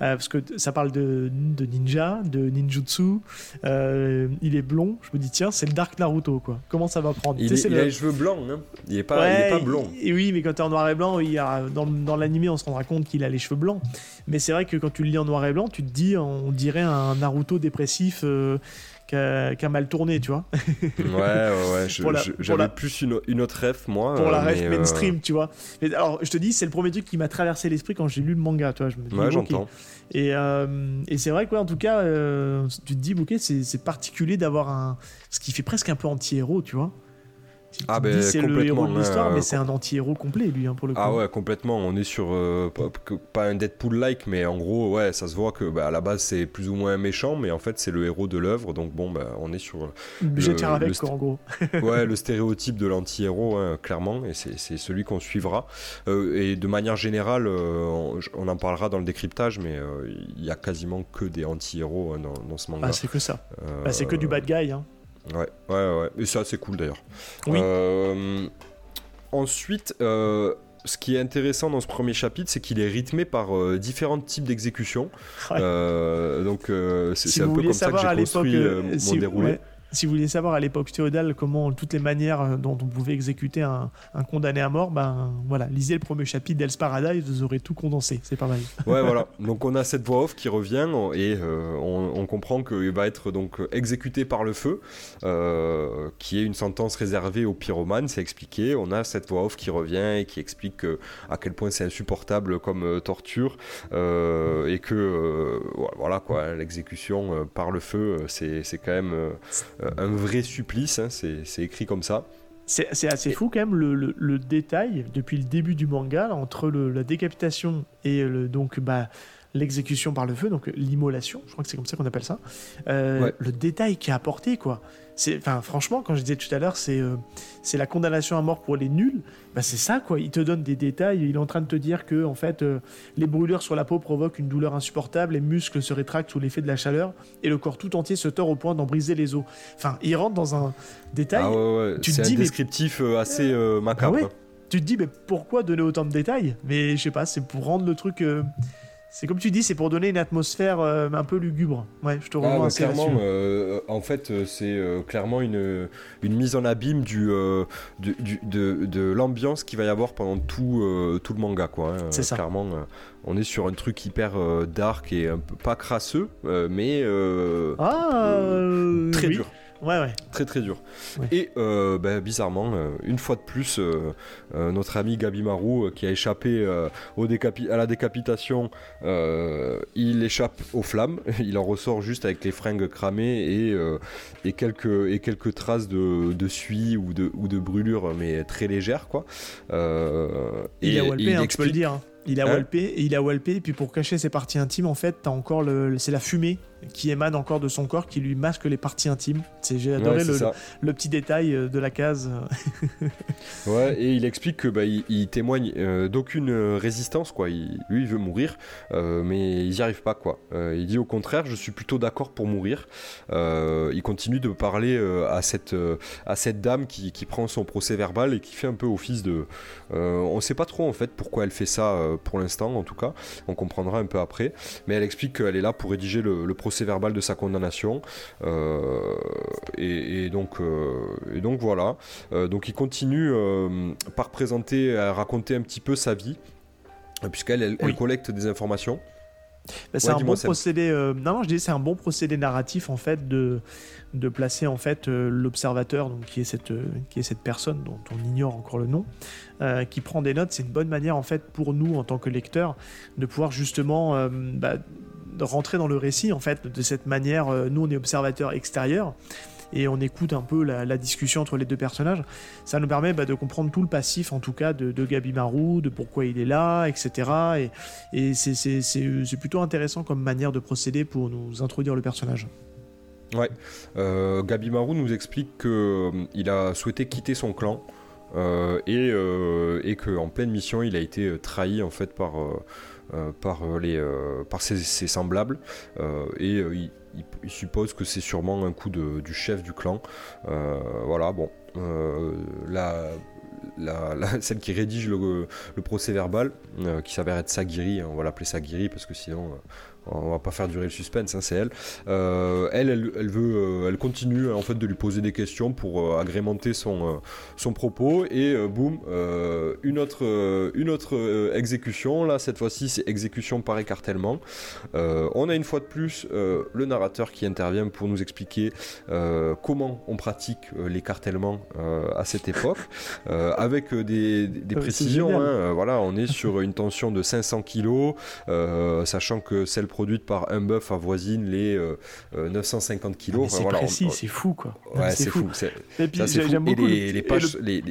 euh, parce que ça parle de, de ninja, de ninjutsu, euh, il est blond, je me dis, tiens, c'est le Dark Naruto, quoi. Comment ça va prendre? Il, a les cheveux blancs, hein il, est pas, il est pas blond. Et oui, mais quand tu es en noir et blanc, il a, dans, dans l'animé, on se rendra compte qu'il a les cheveux blancs. Mais c'est vrai que quand tu le lis en noir et blanc, tu te dis, on dirait un Naruto dépressif. Euh, qui a, mal tourné, tu vois. ouais, ouais, ouais. J'avais plus une, autre ref, moi. Pour la ref euh, mainstream, tu vois. Mais alors, je te dis, c'est le premier truc qui m'a traversé l'esprit quand j'ai lu le manga, tu vois. Je me dis, ouais, j'entends. Et, euh, et c'est vrai que, en tout cas, euh, tu te dis, ok, c'est particulier d'avoir un. Ce qui fait presque un peu anti-héros, tu vois ah ben, c'est le héros de l'histoire, mais c'est un anti-héros complet, lui, hein, pour le ah coup. Ah ouais, complètement. On est sur euh, pas, un Deadpool-like, mais en gros, ouais, ça se voit que bah, à la base c'est plus ou moins méchant, mais en fait c'est le héros de l'œuvre. Donc bon, bah, on est sur. Obligé de avec, quoi, en gros. ouais, le stéréotype de l'anti-héros, hein, clairement, et c'est celui qu'on suivra. Euh, et de manière générale, euh, on, en parlera dans le décryptage, mais il y a quasiment que des anti-héros hein, dans, ce manga. Ah, c'est que ça. Bah, c'est que du bad guy. Hein. Ouais, ouais, ouais. Et ça, c'est cool d'ailleurs. Oui. Euh, ensuite, euh, ce qui est intéressant dans ce premier chapitre, c'est qu'il est rythmé par euh, différents types d'exécutions. donc, c'est un peu comme ça que j'ai construit mon déroulé. Si vous voulez savoir à l'époque théodale comment toutes les manières euh, dont on pouvait exécuter un, condamné à mort, ben voilà, lisez le premier chapitre d'Els Paradise, vous aurez tout condensé, c'est pas mal. Ouais, voilà. Donc on a cette voix off qui revient et euh, on, comprend qu'il va être donc exécuté par le feu, euh, qui est une sentence réservée aux pyromanes, c'est expliqué. On a cette voix off qui revient et qui explique à quel point c'est insupportable comme torture et que voilà quoi, l'exécution par le feu, c'est quand même un vrai supplice, hein, c'est écrit comme ça. C'est assez fou quand même le, détail depuis le début du manga entre la décapitation et le, donc bah, l'exécution par le feu, donc l'immolation, je crois que c'est comme ça qu'on appelle ça. Euh, le détail qui est apporté quoi enfin, franchement, quand je disais tout à l'heure, c'est euh, c'est la condamnation à mort pour les nuls. Bah, c'est ça, quoi. Il te donne des détails. Il est en train de te dire que, en fait, euh, les brûlures sur la peau provoquent une douleur insupportable, les muscles se rétractent sous l'effet de la chaleur, et le corps tout entier se tord au point d'en briser les os. Enfin, il rentre dans un détail. Ah ouais, ouais. C'est un descriptif euh, assez macabre. Bah tu te dis, mais pourquoi donner autant de détails? Mais je sais pas, c'est pour rendre le truc c'est comme tu dis, c'est pour donner une atmosphère euh, un peu lugubre. Ouais, je te rejoins ah, clairement, euh, en fait, euh, c'est clairement une, une mise en abîme du, de, de, l'ambiance qu'il va y avoir pendant tout, tout le manga. Quoi, hein. C'est ça. Clairement, on est sur un truc hyper dark et un peu pas crasseux, mais ah, très dur. Ouais, ouais. Très très dur. Et euh, bah, bizarrement, euh, une fois de plus, euh, notre ami Gabi Marou, qui a échappé au à la décapitation, il échappe aux flammes. Il en ressort juste avec les fringues cramées et, et, quelques, et quelques traces de, de suie ou de, ou de brûlure, mais très légères. Quoi. il et, a walpé, hein, tu peux le dire. Hein. Il a hein walpé et il a walpé et puis pour cacher ses parties intimes en fait t'as encore le c'est la fumée qui émane encore de son corps qui lui masque les parties intimes. C'est j'ai adoré le, petit détail euh, de la case. ouais et il explique que bah, il, témoigne euh, d'aucune résistance quoi. lui il veut mourir euh, mais il n'y arrive pas quoi. il dit au contraire je suis plutôt d'accord pour mourir. il continue de parler à cette à cette dame qui, qui, prend son procès verbal et qui fait un peu office de on sait pas trop en fait pourquoi elle fait ça pour l'instant en tout cas. On comprendra un peu après. Mais elle explique qu'elle est là pour rédiger le, procès verbal de sa condamnation. Euh, et, donc, euh, et donc voilà. Euh, donc il continue par présenter, à raconter un petit peu sa vie, puisqu'elle elle, collecte des informations. c'est un bon procédé. non, je dis c'est un bon procédé narratif en fait de de placer en fait euh, l'observateur, donc qui est cette euh, qui est cette personne dont on ignore encore le nom, qui prend des notes. C'est une bonne manière en fait pour nous en tant que lecteurs de pouvoir justement bah, rentrer dans le récit en fait de cette manière. nous on est observateur extérieur et on écoute un peu la, discussion entre les deux personnages. Ça nous permet bah, de comprendre tout le passif, en tout cas, de, de Marou, de pourquoi il est là, etc. Et, c'est plutôt intéressant comme manière de procéder pour nous introduire le personnage. Ouais. Euh, Marou nous explique qu'il euh, a souhaité quitter son clan euh, et, euh, et qu'en pleine mission, il a été trahi en fait par, par, les, par ses, semblables et il, suppose que c'est sûrement un coup de, du chef du clan. voilà, bon. celle qui rédige le, procès verbal, qui s'avère être Sagiri, on va l'appeler Sagiri parce que sinon on va pas faire durer le suspense, hein, c'est elle. Euh, elle, elle, veut, euh, elle continue en fait de lui poser des questions pour euh, agrémenter son, son propos et boum, une autre, une autre exécution. Là, cette fois-ci, c'est exécution par écartèlement. on a une fois de plus le narrateur qui intervient pour nous expliquer comment on pratique l'écartèlement à cette époque, avec des, précisions. Hein. voilà, on est sur une tension de 500 kg, sachant que celle produite par un bœuf avoisine les 950 euh, euh, kilos. c'est précis, c'est fou quoi. Ouais, c'est fou. Et puis j'aime beaucoup les, les pages. Les,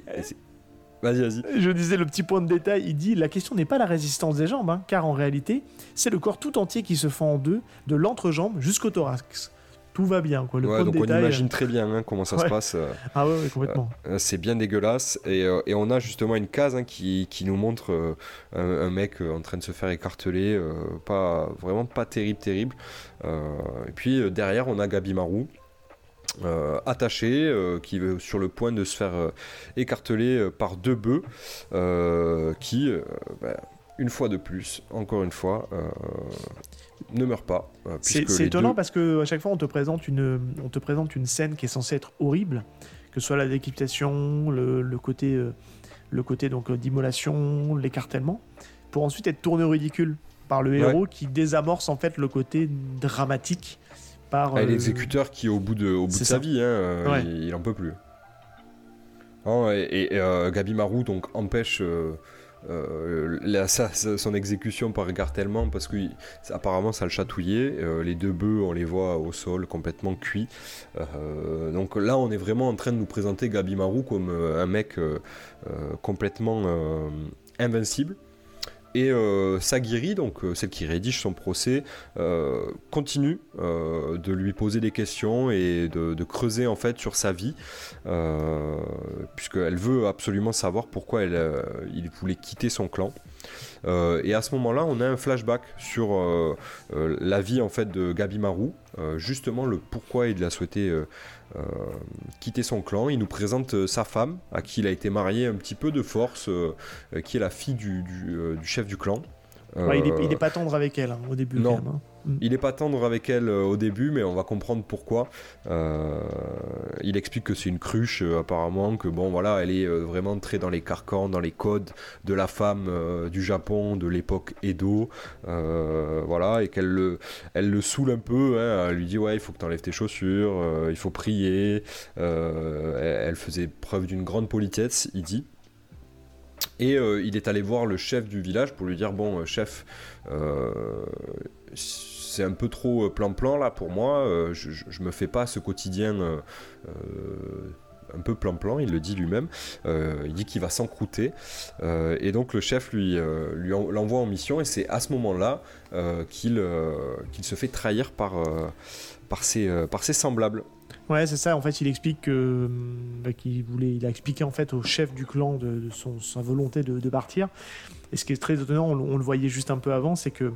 Vas-y, vas-y. Je disais le petit point de détail, il dit la question n'est pas la résistance des jambes, hein, car en réalité, c'est le corps tout entier qui se fend en deux, de l'entrejambe jusqu'au thorax tout va bien. Quoi. Le donc on imagine très bien hein, comment ça se passe. Euh, ah ouais, complètement. Euh, c'est bien dégueulasse. Et, euh, et, on a justement une case hein, qui, qui, nous montre un, mec en train de se faire écarteler. pas, vraiment pas terrible, terrible. et puis derrière, on a Gabi Marou. attaché, qui est sur le point de se faire écarteler par deux bœufs, qui, bah, une fois de plus, encore une fois, ne meurt pas. c'est étonnant parce que à chaque fois on te présente une, on te présente une scène qui est censée être horrible, que ce soit la décapitation, le, le côté, le côté donc d'immolation, l'écartèlement, pour ensuite être tourné au ridicule par le héros qui désamorce en fait le côté dramatique par ah, l'exécuteur qui au bout de, au bout de sa vie, hein, il, en peut plus. et, euh, Gabi Marou donc empêche euh, euh, son exécution par écartèlement parce que apparemment ça le chatouillait. les deux bœufs, on les voit au sol complètement cuits. donc là, on est vraiment en train de nous présenter Gabi Marou comme un mec complètement invincible. Et euh, Sagiri, donc euh, celle qui rédige son procès, euh, continue de lui poser des questions et de, creuser en fait sur sa vie, puisqu'elle veut absolument savoir pourquoi il voulait quitter son clan. et à ce moment-là, on a un flashback sur la vie en fait de Gabi Marou, justement le pourquoi il a souhaité euh, quitter son clan. Il nous présente euh, sa femme, à qui il a été marié un petit peu de force, euh, qui est la fille du, chef du clan. il, n'est pas tendre avec elle hein, au début. Non, hein. Il n'est pas tendre avec elle euh, au début, mais on va comprendre pourquoi. Euh, il explique que c'est une cruche, euh, apparemment, que bon, voilà, elle est vraiment très dans les carcans, dans les codes de la femme du Japon de l'époque Edo, voilà, et qu'elle le, elle le saoule un peu. Hein. elle lui dit ouais, il faut que tu enlèves tes chaussures, il faut prier. elle faisait preuve d'une grande politesse, il dit. Et il est allé voir le chef du village pour lui dire bon, chef c'est un peu trop euh, plan-plan là pour moi. Euh, je, je, me fais pas ce quotidien euh, un peu plan-plan, il le dit lui-même. il dit qu'il va s'encrouter. et donc le chef lui, lui l'envoie en mission et c'est à ce moment-là qu'il qu'il se fait trahir par, par, ses, par ses semblables. Ouais, c'est ça. En fait, il explique que, bah, qu'il voulait, il a expliqué en fait au chef du clan de, son, sa volonté de, partir. Et ce qui est très étonnant, on le voyait juste un peu avant, c'est que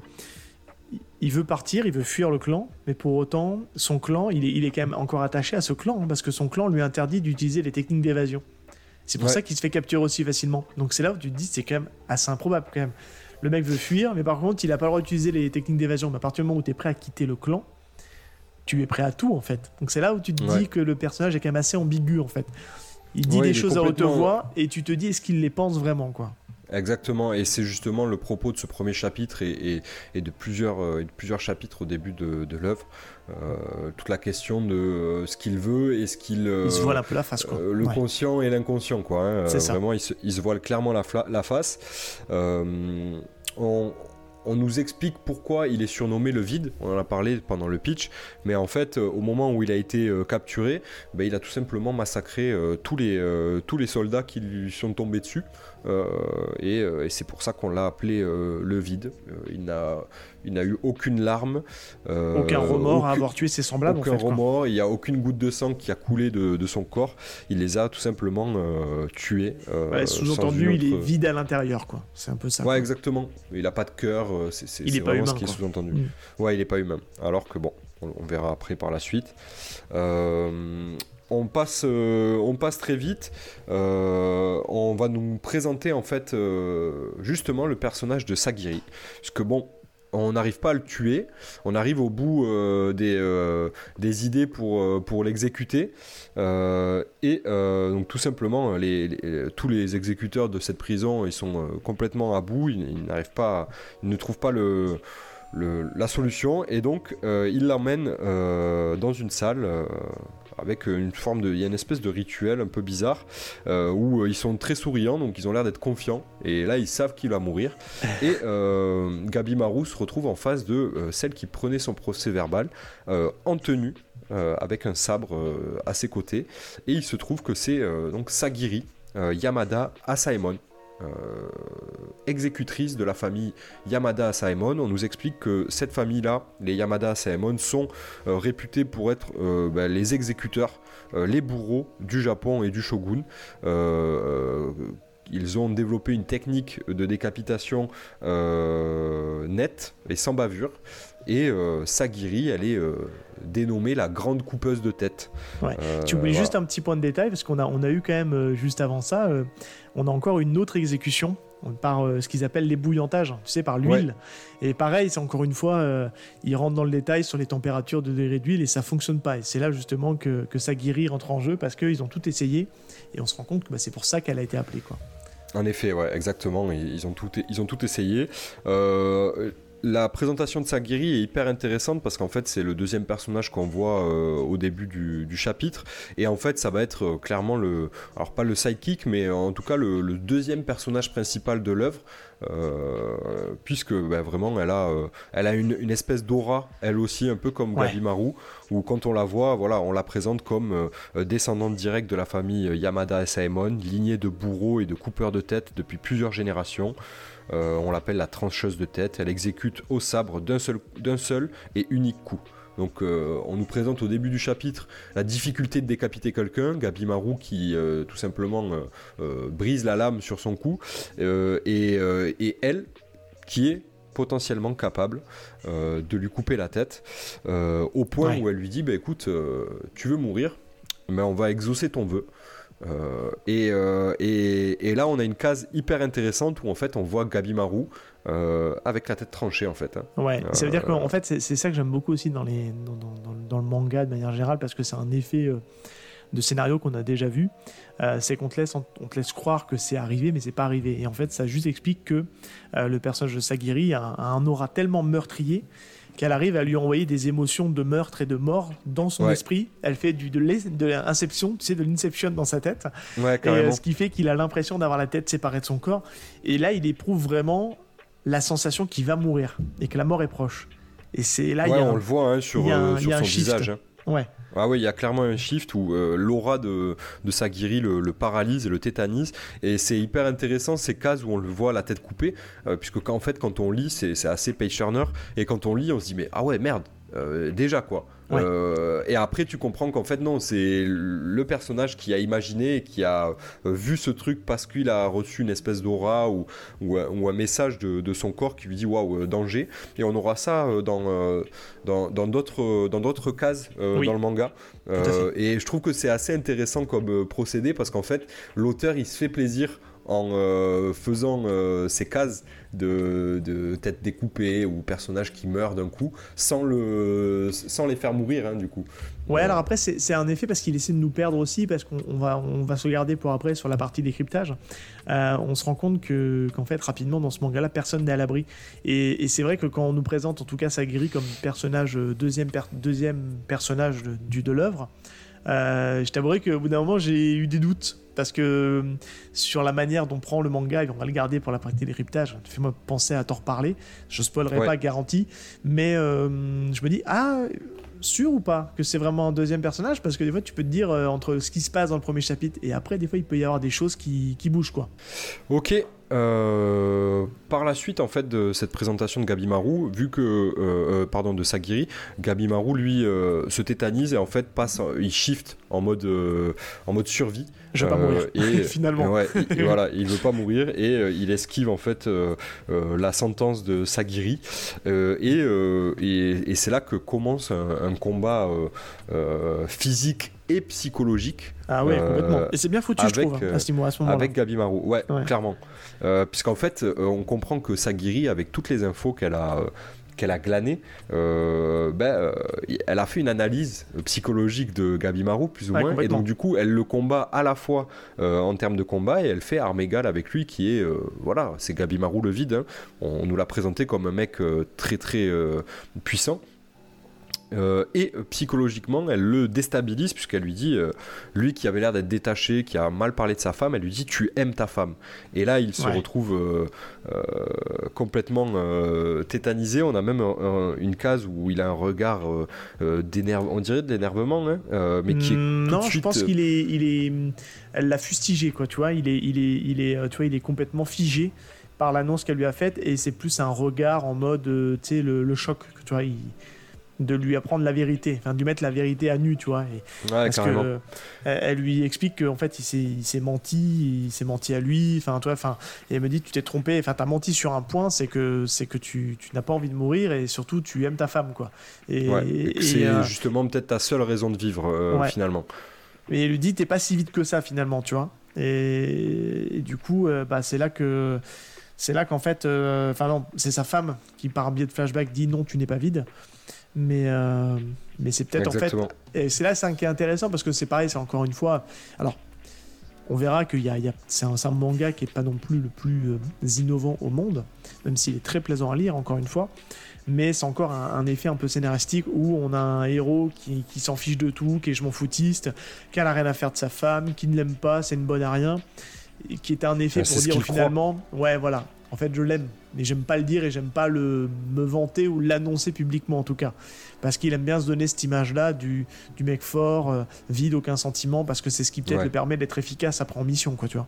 il veut partir, il veut fuir le clan, mais pour autant, son clan, il est, il est quand même encore attaché à ce clan, hein, parce que son clan lui interdit d'utiliser les techniques d'évasion. C'est pour ça qu'il se fait capturer aussi facilement. Donc c'est là où tu te dis, c'est quand même assez improbable quand même. Le mec veut fuir, mais par contre, il n'a pas le droit d'utiliser les techniques d'évasion. Mais à partir du moment où tu es prêt à quitter le clan, tu es prêt à tout en fait. Donc c'est là où tu te dis que le personnage est quand même assez ambigu en fait. Il dit des choses à haute voix et tu te dis est-ce qu'il les pense vraiment quoi? Exactement, et c'est justement le propos de ce premier chapitre et, de, plusieurs, euh, plusieurs chapitres au début de, l'œuvre. Euh, toute la question de euh, ce qu'il veut et ce qu'il. il se un peu la face, quoi. le conscient et l'inconscient, quoi. Hein. Vraiment, il se, il se, voile clairement la, la face. on, on nous explique pourquoi il est surnommé le vide, on en a parlé pendant le pitch, mais en fait euh, au moment où il a été euh, capturé, ben, il a tout simplement massacré euh, tous, les, tous les soldats qui lui sont tombés dessus, et, c'est pour ça qu'on l'a appelé le vide. il n'a il n'a eu aucune larme. aucun remords à avoir tué ses semblables. Aucun remords, il n'y a aucune goutte de sang qui a coulé de, son corps. Il les a tout simplement tués. Sous-entendu, il est vide à l'intérieur, quoi. C'est un peu ça. Ouais, exactement. Il n'a pas de cœur. C'est vraiment ce qui est sous-entendu. Mm. Ouais, il n'est pas humain. Alors que bon, on, verra après par la suite. Euh, on passe, euh, très vite. Euh, on va nous présenter en fait justement le personnage de Sagiri. Parce que bon, on n'arrive pas à le tuer, on arrive au bout des, idées pour, l'exécuter. et donc tout simplement, tous les exécuteurs de cette prison, ils sont complètement à bout, ils, n'arrivent pas, ils ne trouvent pas la solution et donc euh, il l'emmène euh, dans une salle euh, avec une forme de il y a une espèce de rituel un peu bizarre où ils sont très souriants donc ils ont l'air d'être confiants. Et là ils savent qu'il va mourir. Et Gabi Marou se retrouve en face de celle qui prenait son procès verbal en tenue avec un sabre à ses côtés. Et il se trouve que c'est donc Sagiri Yamada Asaemon. euh, exécutrice de la famille Yamada Asaemon. On nous explique que cette famille-là, les Yamada Asaemon, sont euh, réputés pour être euh, ben, les exécuteurs, les bourreaux du Japon et du shogun. ils ont développé une technique de décapitation nette et sans bavure. Et Sagiri, elle est dénommée la grande coupeuse de tête. tu oublies juste un petit point de détail, parce qu'on a, on a eu quand même, juste avant ça, on a encore une autre exécution par ce qu'ils appellent l'ébouillantage, tu sais, par l'huile. Et pareil, c'est encore une fois, ils rentrent dans le détail sur les températures de degré d'huile et ça fonctionne pas. Et c'est là justement que, que Sagiri rentre en jeu parce qu'ils ont tout essayé et on se rend compte que bah, c'est pour ça qu'elle a été appelée. Quoi. En effet, ouais, exactement. Ils ont tout, ils ont tout essayé. Euh, la présentation de Sagiri est hyper intéressante parce qu'en fait c'est le deuxième personnage qu'on voit euh, au début du, chapitre et en fait ça va être euh, clairement le alors pas le sidekick mais en tout cas le, deuxième personnage principal de l'œuvre euh, puisque bah, vraiment elle a elle a une, espèce d'aura elle aussi un peu comme ouais. Où quand on la voit voilà on la présente comme descendante directe de la famille Yamada Saemon lignée de bourreaux et de coupeurs de tête depuis plusieurs générations euh, on l'appelle la trancheuse de tête. Elle exécute au sabre d'un seul, seul et unique coup. Donc euh, on nous présente au début du chapitre la difficulté de décapiter quelqu'un, Gabimaru qui euh, tout simplement brise la lame sur son cou, et, elle qui est potentiellement capable de lui couper la tête, au point où elle lui dit, bah, écoute, tu veux mourir, mais on va exaucer ton vœu. Euh, euh, et, et, là, on a une case hyper intéressante où en fait on voit Gabi Marou euh, avec la tête tranchée en fait. Hein. Ouais, ça veut dire qu'en fait c'est ça que j'aime beaucoup aussi dans, les, dans, dans, le manga de manière générale parce que c'est un effet de scénario qu'on a déjà vu. c'est qu'on te, laisse, on te laisse croire que c'est arrivé mais c'est pas arrivé. Et en fait ça juste explique que le personnage de Sagiri a, a un aura tellement meurtrier qu'elle arrive à lui envoyer des émotions de meurtre et de mort dans son esprit. Elle fait du, de l'inception, tu sais, de l'inception dans sa tête. Ouais, euh, ce qui fait qu'il a l'impression d'avoir la tête séparée de son corps. Et là, il éprouve vraiment la sensation qu'il va mourir et que la mort est proche. Et c'est là, il y a on le voit hein, sur, euh, sur son visage. Hein. Ouais. Ah oui, il y a clairement un shift où euh, l'aura de, de Sagiri le, paralyse et le tétanise. Et c'est hyper intéressant ces cases où on le voit la tête coupée, euh, puisque en fait, quand on lit, c'est assez page turner. Et quand on lit, on se dit, mais ah ouais, merde, euh, déjà quoi. Euh, et après, tu comprends qu'en fait, non, c'est le personnage qui a imaginé et qui a euh, vu ce truc parce qu'il a reçu une espèce d'aura ou, ou, un message de, son corps qui lui dit waouh, danger. Et on aura ça dans dans d'autres dans d'autres cases dans le manga. et je trouve que c'est assez intéressant comme procédé parce qu'en fait, l'auteur il se fait plaisir en faisant ces cases de, de têtes découpées ou personnages qui meurent d'un coup sans, le, sans les faire mourir hein, du coup. Ouais, alors après c'est un effet parce qu'il essaie de nous perdre aussi parce qu'on va, se garder pour après sur la partie décryptage. Euh, on se rend compte que qu'en fait rapidement dans ce manga-là personne n'est à l'abri et, c'est vrai que quand on nous présente en tout cas Sagiri comme personnage deuxième, deuxième personnage de, de l'œuvre, euh, je t'avouerai qu'au bout d'un moment j'ai eu des doutes parce que euh, sur la manière dont prend le manga, et on va le garder pour la partie décryptage, fais-moi penser à t'en reparler, je spoilerai pas, garantie, mais euh, je me dis, ah, sûr ou pas que c'est vraiment un deuxième personnage? Parce que des fois, tu peux te dire, euh, entre ce qui se passe dans le premier chapitre et après, des fois, il peut y avoir des choses qui, qui bougent, quoi. Ok, euh, par la suite en fait de cette présentation de Gabimaru, vu que euh, euh, pardon de Sagiri, Gabimaru lui se tétanise et en fait passe, il shift en mode en mode survie. Je vais pas mourir. Et, finalement. Ouais, il, voilà, il veut pas mourir et il esquive en fait la sentence de Sagiri et, et, c'est là que commence un combat physique et psychologique. Ah oui, complètement. Et c'est bien foutu, je trouve, à ce, moment-là. Avec Gabimaru, ouais, clairement. Euh, puisqu'en fait, euh, on comprend que Sagiri, avec toutes les infos qu'elle a euh, qu'elle a glané, ben, elle a fait une analyse psychologique de Gabimaru, plus ou moins, et donc du coup, elle le combat à la fois en termes de combat et elle fait arme égale avec lui, qui est, voilà, c'est Gabimaru le vide. Hein. On, nous l'a présenté comme un mec très très puissant. Euh, et euh, psychologiquement, elle le déstabilise puisqu'elle lui dit, euh, lui qui avait l'air d'être détaché, qui a mal parlé de sa femme, elle lui dit tu aimes ta femme. Et là, il se retrouve complètement tétanisé. On a même une case où il a un regard d'énervement, on dirait de l'énervement, hein, mais qui est mm, non, je pense qu'il est, il est, elle l'a fustigé quoi, tu vois. Il est, il est, il est, tu vois, il est complètement figé par l'annonce qu'elle lui a faite et c'est plus un regard en mode, tu sais, le, le, choc, tu vois. Il, de lui apprendre la vérité, enfin de lui mettre la vérité à nu, tu vois. Et, parce que elle, lui explique qu'en fait il s'est menti, il s'est menti à lui, enfin toi, enfin et elle me dit tu t'es trompé, enfin t'as menti sur un point, c'est que c'est que tu, tu n'as pas envie de mourir et surtout tu aimes ta femme quoi. Et, c'est euh, justement peut-être ta seule raison de vivre euh, finalement. Mais elle lui dit t'es pas si vite que ça finalement, tu vois. Et, du coup, bah, c'est là que c'est là qu'en fait, enfin non, c'est sa femme qui par biais de flashback dit non, tu n'es pas vide. Mais mais c'est peut-être en fait, et c'est là c'est qui est intéressant parce que c'est pareil, c'est encore une fois, alors on verra qu'il y a, c'est un, manga qui est pas non plus le plus euh, innovant au monde, même s'il est très plaisant à lire, encore une fois. Mais c'est encore un, effet un peu scénaristique où on a un héros qui, s'en fiche de tout, qui est je m'en foutiste, qui a rien à faire de sa femme, qui ne l'aime pas, c'est une bonne à rien, et qui est un effet pour dire finalement, ouais voilà, en fait je l'aime, mais j'aime pas le dire et j'aime pas le me vanter ou l'annoncer publiquement en tout cas parce qu'il aime bien se donner cette image-là du, du mec fort, euh, vide, aucun sentiment, parce que c'est ce qui peut-être lui permet d'être efficace après en mission, quoi, tu vois.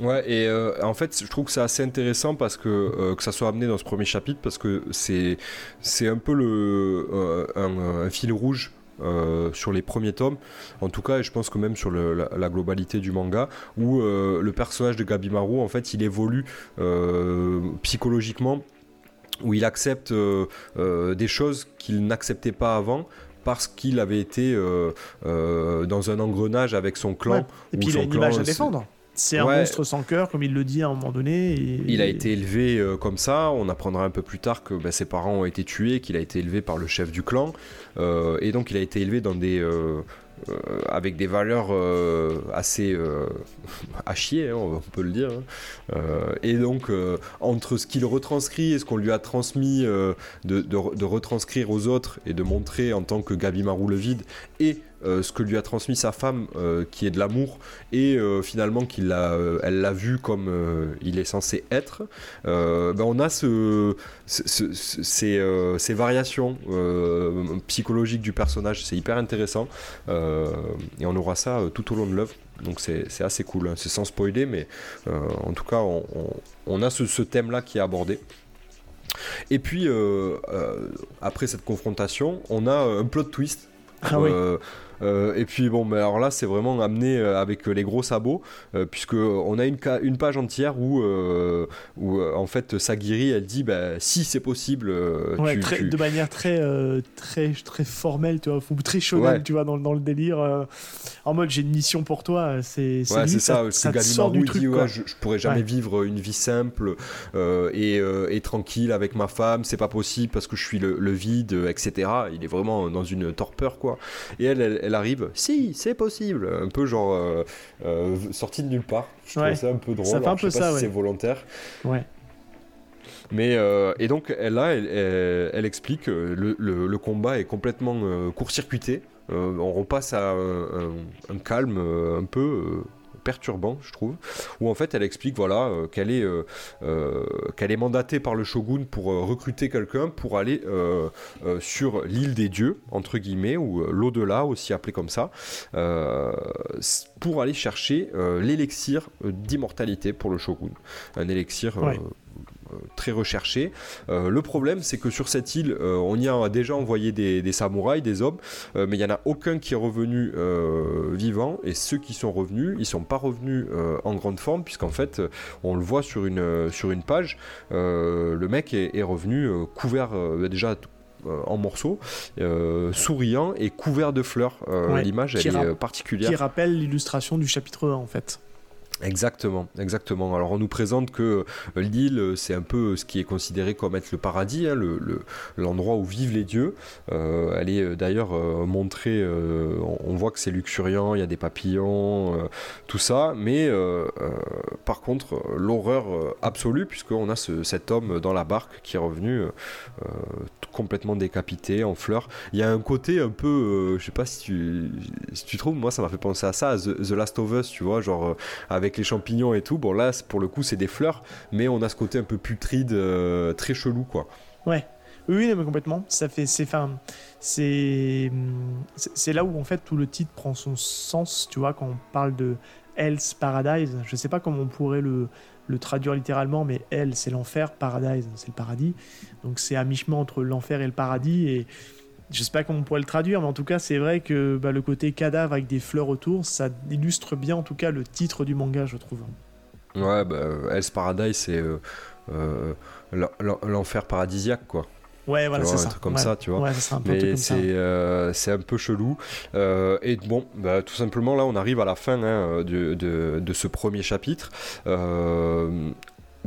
Ouais, et euh, en fait, je trouve que c'est assez intéressant parce que euh, que ça soit amené dans ce premier chapitre parce que c'est c'est un peu le un, fil rouge sur les premiers tomes, en tout cas, et je pense que même sur la, globalité du manga, où le personnage de Gabimaru, en fait, il évolue psychologiquement où il accepte euh, euh, des choses qu'il n'acceptait pas avant parce qu'il avait été euh, dans un engrenage avec son clan. Et puis il a une image à défendre. C'est un monstre sans cœur, comme il le dit à un moment donné. Il a été élevé comme ça. On apprendra un peu plus tard que bah, ses parents ont été tués, qu'il a été élevé par le chef du clan. et donc il a été élevé dans des, euh, avec des valeurs euh, assez euh, à chier, hein, on peut le dire. Hein. et donc, entre ce qu'il retranscrit et ce qu'on lui a transmis de, de, retranscrire aux autres et de montrer en tant que Gabi Marou le vide, et euh, ce que lui a transmis sa femme, euh, qui est de l'amour, et euh, finalement qu'il elle l'a vu comme il est censé être, ben on a ce, ces, variations psychologiques du personnage, c'est hyper intéressant, et on aura ça tout au long de l'œuvre. Donc c'est assez cool, hein. c'est sans spoiler, mais en tout cas on, a ce, thème-là qui est abordé. Et puis, après cette confrontation, on a un plot twist. Ah oui. Euh, et puis bon, mais alors là, c'est vraiment amené euh, avec les gros sabots, euh, puisque on a une, une page entière où, où en fait Sagiri, elle dit, bah, si c'est possible, de manière très, très, très formelle, tu vois, très shonen, tu vois, dans, dans le délire, en mode j'ai une mission pour toi, c'est ouais, c'est ça, ça, ça sort du truc, dit, je, je, pourrais jamais vivre une vie simple et, et, tranquille avec ma femme, c'est pas possible parce que je suis le, vide, etc. Il est vraiment dans une torpeur, quoi. Et elle, elle elle arrive, si, c'est possible, un peu genre euh, euh, sortie de nulle part. Je trouve ça un peu drôle. Ça fait un peu ça, c'est volontaire. Ouais. Mais euh, et donc elle là, elle, elle, explique le, le, combat est complètement court-circuité. on repasse à un, un calme un peu perturbant, je trouve, où en fait elle explique voilà euh, qu'elle est euh, euh, qu'elle est mandatée par le shogun pour recruter quelqu'un pour aller sur l'île des dieux entre guillemets ou l'au-delà aussi appelé comme ça pour aller chercher l'élixir d'immortalité pour le shogun, un élixir très recherché. Euh, le problème, c'est que sur cette île, euh, on y a déjà envoyé des, samouraïs, des hommes, euh, mais il n'y en a aucun qui est revenu vivant. Et ceux qui sont revenus, ils sont pas revenus en grande forme, puisqu'en fait, on le voit sur une, sur une page, le mec est, revenu couvert déjà en morceaux, souriant et couvert de fleurs. L'image, elle est particulière. Qui rappelle l'illustration du chapitre 1, en fait. Exactement, exactement. Alors on nous présente que euh, l'île, euh, c'est un peu ce qui est considéré comme être le paradis, hein, l'endroit où vivent les dieux. Euh, elle est d'ailleurs montrée, on, voit que c'est luxuriant, il y a des papillons, tout ça, mais par contre l'horreur absolue, puisqu'on a cet homme dans la barque qui est revenu complètement décapité, en fleurs. Il y a un côté un peu, je sais pas si tu, trouves, moi ça m'a fait penser à ça, à The, Last of Us, tu vois, genre avec les champignons et tout. Bon, là, pour le coup, c'est des fleurs, mais on a ce côté un peu putride, euh, très chelou, quoi. Ouais. Oui, mais complètement. Ça fait, c'est, c'est, c'est là où en fait tout le titre prend son sens. Tu vois, quand on parle de Hell's Paradise, je sais pas comment on pourrait le, le traduire littéralement, mais Hell, c'est l'enfer, Paradise, c'est le paradis. Donc c'est à mi-chemin entre l'enfer et le paradis. Et je sais pas comment on pourrait le traduire, mais en tout cas, c'est vrai que bah, le côté cadavre avec des fleurs autour, ça illustre bien en tout cas le titre du manga, je trouve. Ouais, bah, Hell's Paradise, c'est euh, euh, l'enfer paradisiaque, quoi. Ouais, voilà, c'est ça. comme ça, tu vois. Ouais, ça un peu Mais c'est un peu chelou. et bon, bah, tout simplement, là, on arrive à la fin hein, de, de, de, ce premier chapitre.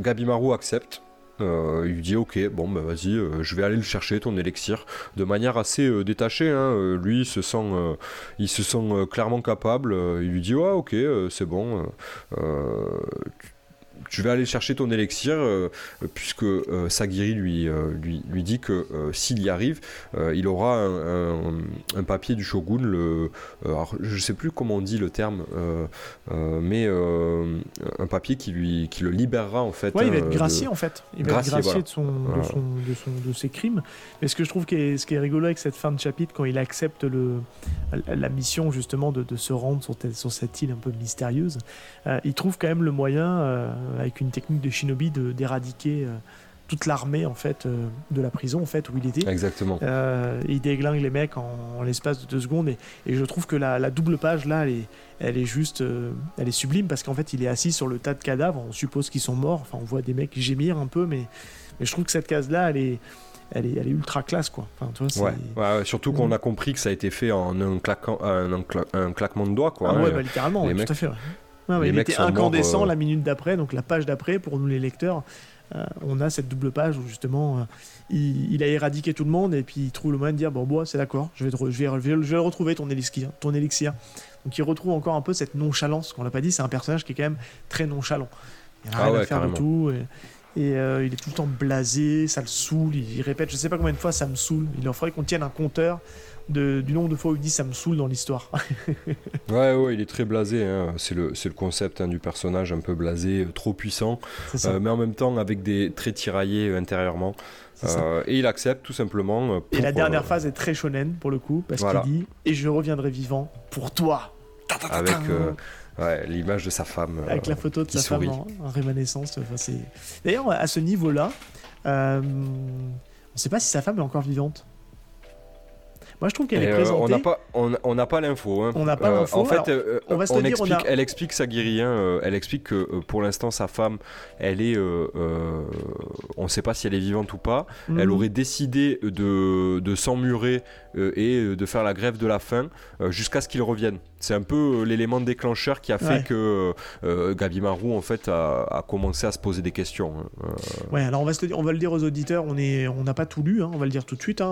Gabimaru accepte. Euh, il lui dit ok bon bah vas-y euh, je vais aller le chercher ton élixir de manière assez euh, détachée hein. lui il se sent il se sent clairement capable il lui dit ouais ok c'est bon tu vas aller chercher ton élixir, euh, puisque euh, Sagiri lui, euh, lui, lui, dit que s'il y arrive, il aura un, papier du shogun, le, alors, je sais plus comment on dit le terme, mais un papier qui, lui, qui le libérera en fait. Ouais, il va être gracié en fait. Il va être gracié de, son, de, son, de, ses crimes. Mais ce que je trouve qui est, ce qui est rigolo avec cette fin de chapitre, quand il accepte le, la mission justement de, se rendre sur, sur, cette île un peu mystérieuse, il trouve quand même le moyen avec une technique de shinobi d'éradiquer euh, toute l'armée en fait euh, de la prison en fait où il était. Exactement. Euh, il déglingue les mecs en, l'espace de deux secondes et, je trouve que la, double page là elle est, elle est juste, elle est sublime parce qu'en fait il est assis sur le tas de cadavres. On suppose qu'ils sont morts. Enfin on voit des mecs gémir un peu, mais, mais je trouve que cette case là elle est elle est, elle est ultra classe quoi. Enfin, tu vois, ouais. surtout qu'on a compris que ça a été fait en un, claquant, un, un, claquement de doigts quoi. Ah ouais, bah, littéralement, tout à fait il était incandescent euh, la minute d'après, donc la page d'après, pour nous les lecteurs, euh, on a cette double page où justement euh, il, a éradiqué tout le monde et puis il trouve le moyen de dire bon, c'est d'accord, je vais, je, vais, je vais retrouver ton élixir, ton élixir. Donc il retrouve encore un peu cette nonchalance, qu'on l'a pas dit, c'est un personnage qui est quand même très nonchalant. Il a rien ah à faire de tout. Et, il est tout le temps blasé, ça le saoule, il, répète je sais pas combien de fois ça me saoule. Il faudrait qu'on tienne un compteur du nombre de fois où il dit ça me saoule dans l'histoire. ouais, ouais, il est très blasé. Hein. C'est le, le, concept hein, du personnage un peu blasé, euh, trop puissant, euh, mais en même temps avec des traits tiraillés euh, intérieurement. et il accepte tout simplement. et la dernière phase est très shonen pour le coup, parce qu'il dit Et je reviendrai vivant pour toi. Avec ouais, l'image de sa femme. Avec la photo de sa femme en, rémanescence. Enfin, D'ailleurs, à ce niveau-là, on ne sait pas si sa femme est encore vivante. Moi, je trouve qu'elle est euh, présentée. on n'a pas, on, pas l'info. Hein. On n'a pas euh, l'info. en fait, euh, on va se dire, explique, elle explique sa guérilla. elle explique que pour l'instant, sa femme, elle est, on ne sait pas si elle est vivante ou pas. Elle mhm. aurait décidé de, de s'emmurer et de faire la grève de la faim jusqu'à ce qu'il revienne. C'est un peu l'élément déclencheur qui a fait que Gabi Marou en fait a, commencé à se poser des questions. Hein. Ouais, alors on va, se on va le dire aux auditeurs, on est, on n'a pas tout lu, hein, on va le dire tout de suite.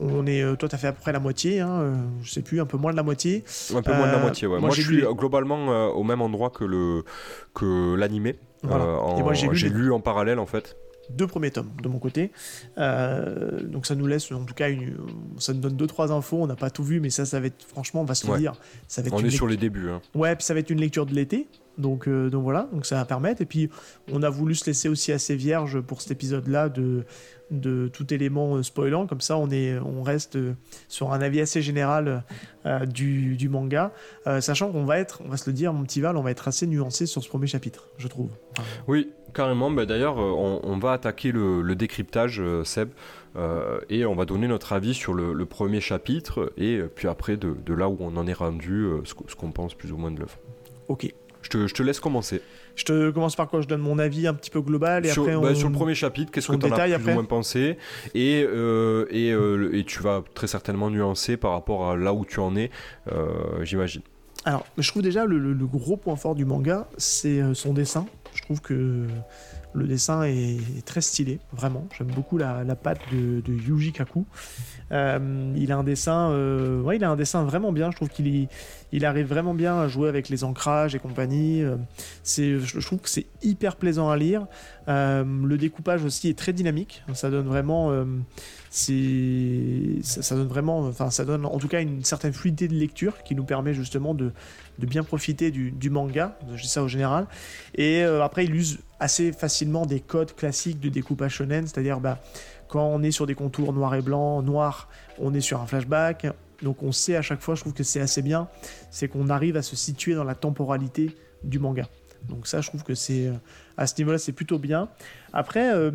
On est, toi, tu as fait près la moitié, hein, euh, je sais plus, un peu moins de la moitié. Un peu moins de la euh, moitié, ouais. Moi, je suis globalement euh, au même endroit que le que l'animé. moi, j'ai lu, en parallèle en fait deux premiers tomes de mon côté. donc ça nous laisse en tout cas une, ça nous donne deux trois infos. On n'a pas tout vu, mais ça, ça va être franchement, on va se le dire, ça va être. On est sur les débuts. Hein. Ouais, puis ça va être une lecture de l'été. Donc, donc voilà, donc ça va permettre. Et puis on a voulu se laisser aussi assez vierge pour cet épisode-là de de tout élément euh, spoilant. Comme ça, on, est, on reste euh, sur un avis assez général euh, du, manga, sachant qu'on va être, on va se le dire, mon petit Val, on va être assez nuancé sur ce premier chapitre, je trouve. Oui, carrément. Bah, d'ailleurs, on, va attaquer le, décryptage, Seb. et on va donner notre avis sur le, premier chapitre et puis après de, là où on en est rendu, ce, qu'on pense plus ou moins de l'œuvre. Ok. Je te, je te laisse commencer. Je te commence par quoi? Je donne mon avis un petit peu global et sur, après bah, on... sur le premier chapitre, qu'est-ce que tu en as plus ou moins pensé? Et, euh, et, euh, et, tu vas très certainement nuancer par rapport à là où tu en es, euh, j'imagine. Alors, je trouve déjà le, le, gros point fort du manga, c'est son dessin. Je trouve que le dessin est, très stylé, vraiment. J'aime beaucoup la, patte de, Yuji Kaku. Euh, il a un dessin, euh, ouais, il a un dessin vraiment bien. Je trouve qu'il il arrive vraiment bien à jouer avec les ancrages et compagnie. Euh, je trouve que c'est hyper plaisant à lire. le découpage aussi est très dynamique. Ça donne vraiment, ça, donne vraiment, enfin, ça donne en tout cas une certaine fluidité de lecture qui nous permet justement de, bien profiter du, manga. Je dis ça au général. Et après, il use assez facilement des codes classiques de découpage shonen, c'est-à-dire bah, quand on est sur des contours noir et blanc, noir, on est sur un flashback. Donc on sait à chaque fois, je trouve que c'est assez bien, c'est qu'on arrive à se situer dans la temporalité du manga. Donc ça, je trouve que c'est euh, à ce niveau-là, c'est plutôt bien. Après, euh,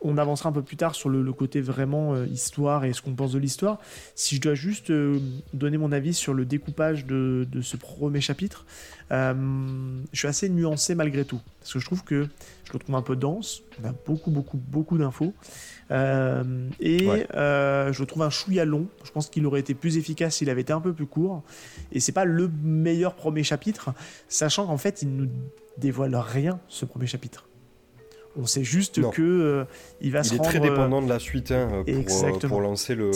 on avancera un peu plus tard sur le, côté vraiment euh, histoire et ce qu'on pense de l'histoire. Si je dois juste euh, donner mon avis sur le découpage de, ce premier chapitre, euh, je suis assez nuancé malgré tout. Parce que je trouve que je le trouve un peu dense, on a beaucoup, beaucoup, beaucoup d'infos. et je le trouve un chouïa long. Je pense qu'il aurait été plus efficace s'il avait été un peu plus court. Et c'est pas le meilleur premier chapitre, sachant qu'en fait, il nous dévoile rien, ce premier chapitre. On sait juste que euh, il va il se est très dépendant de la suite hein, pour, euh, pour, lancer le.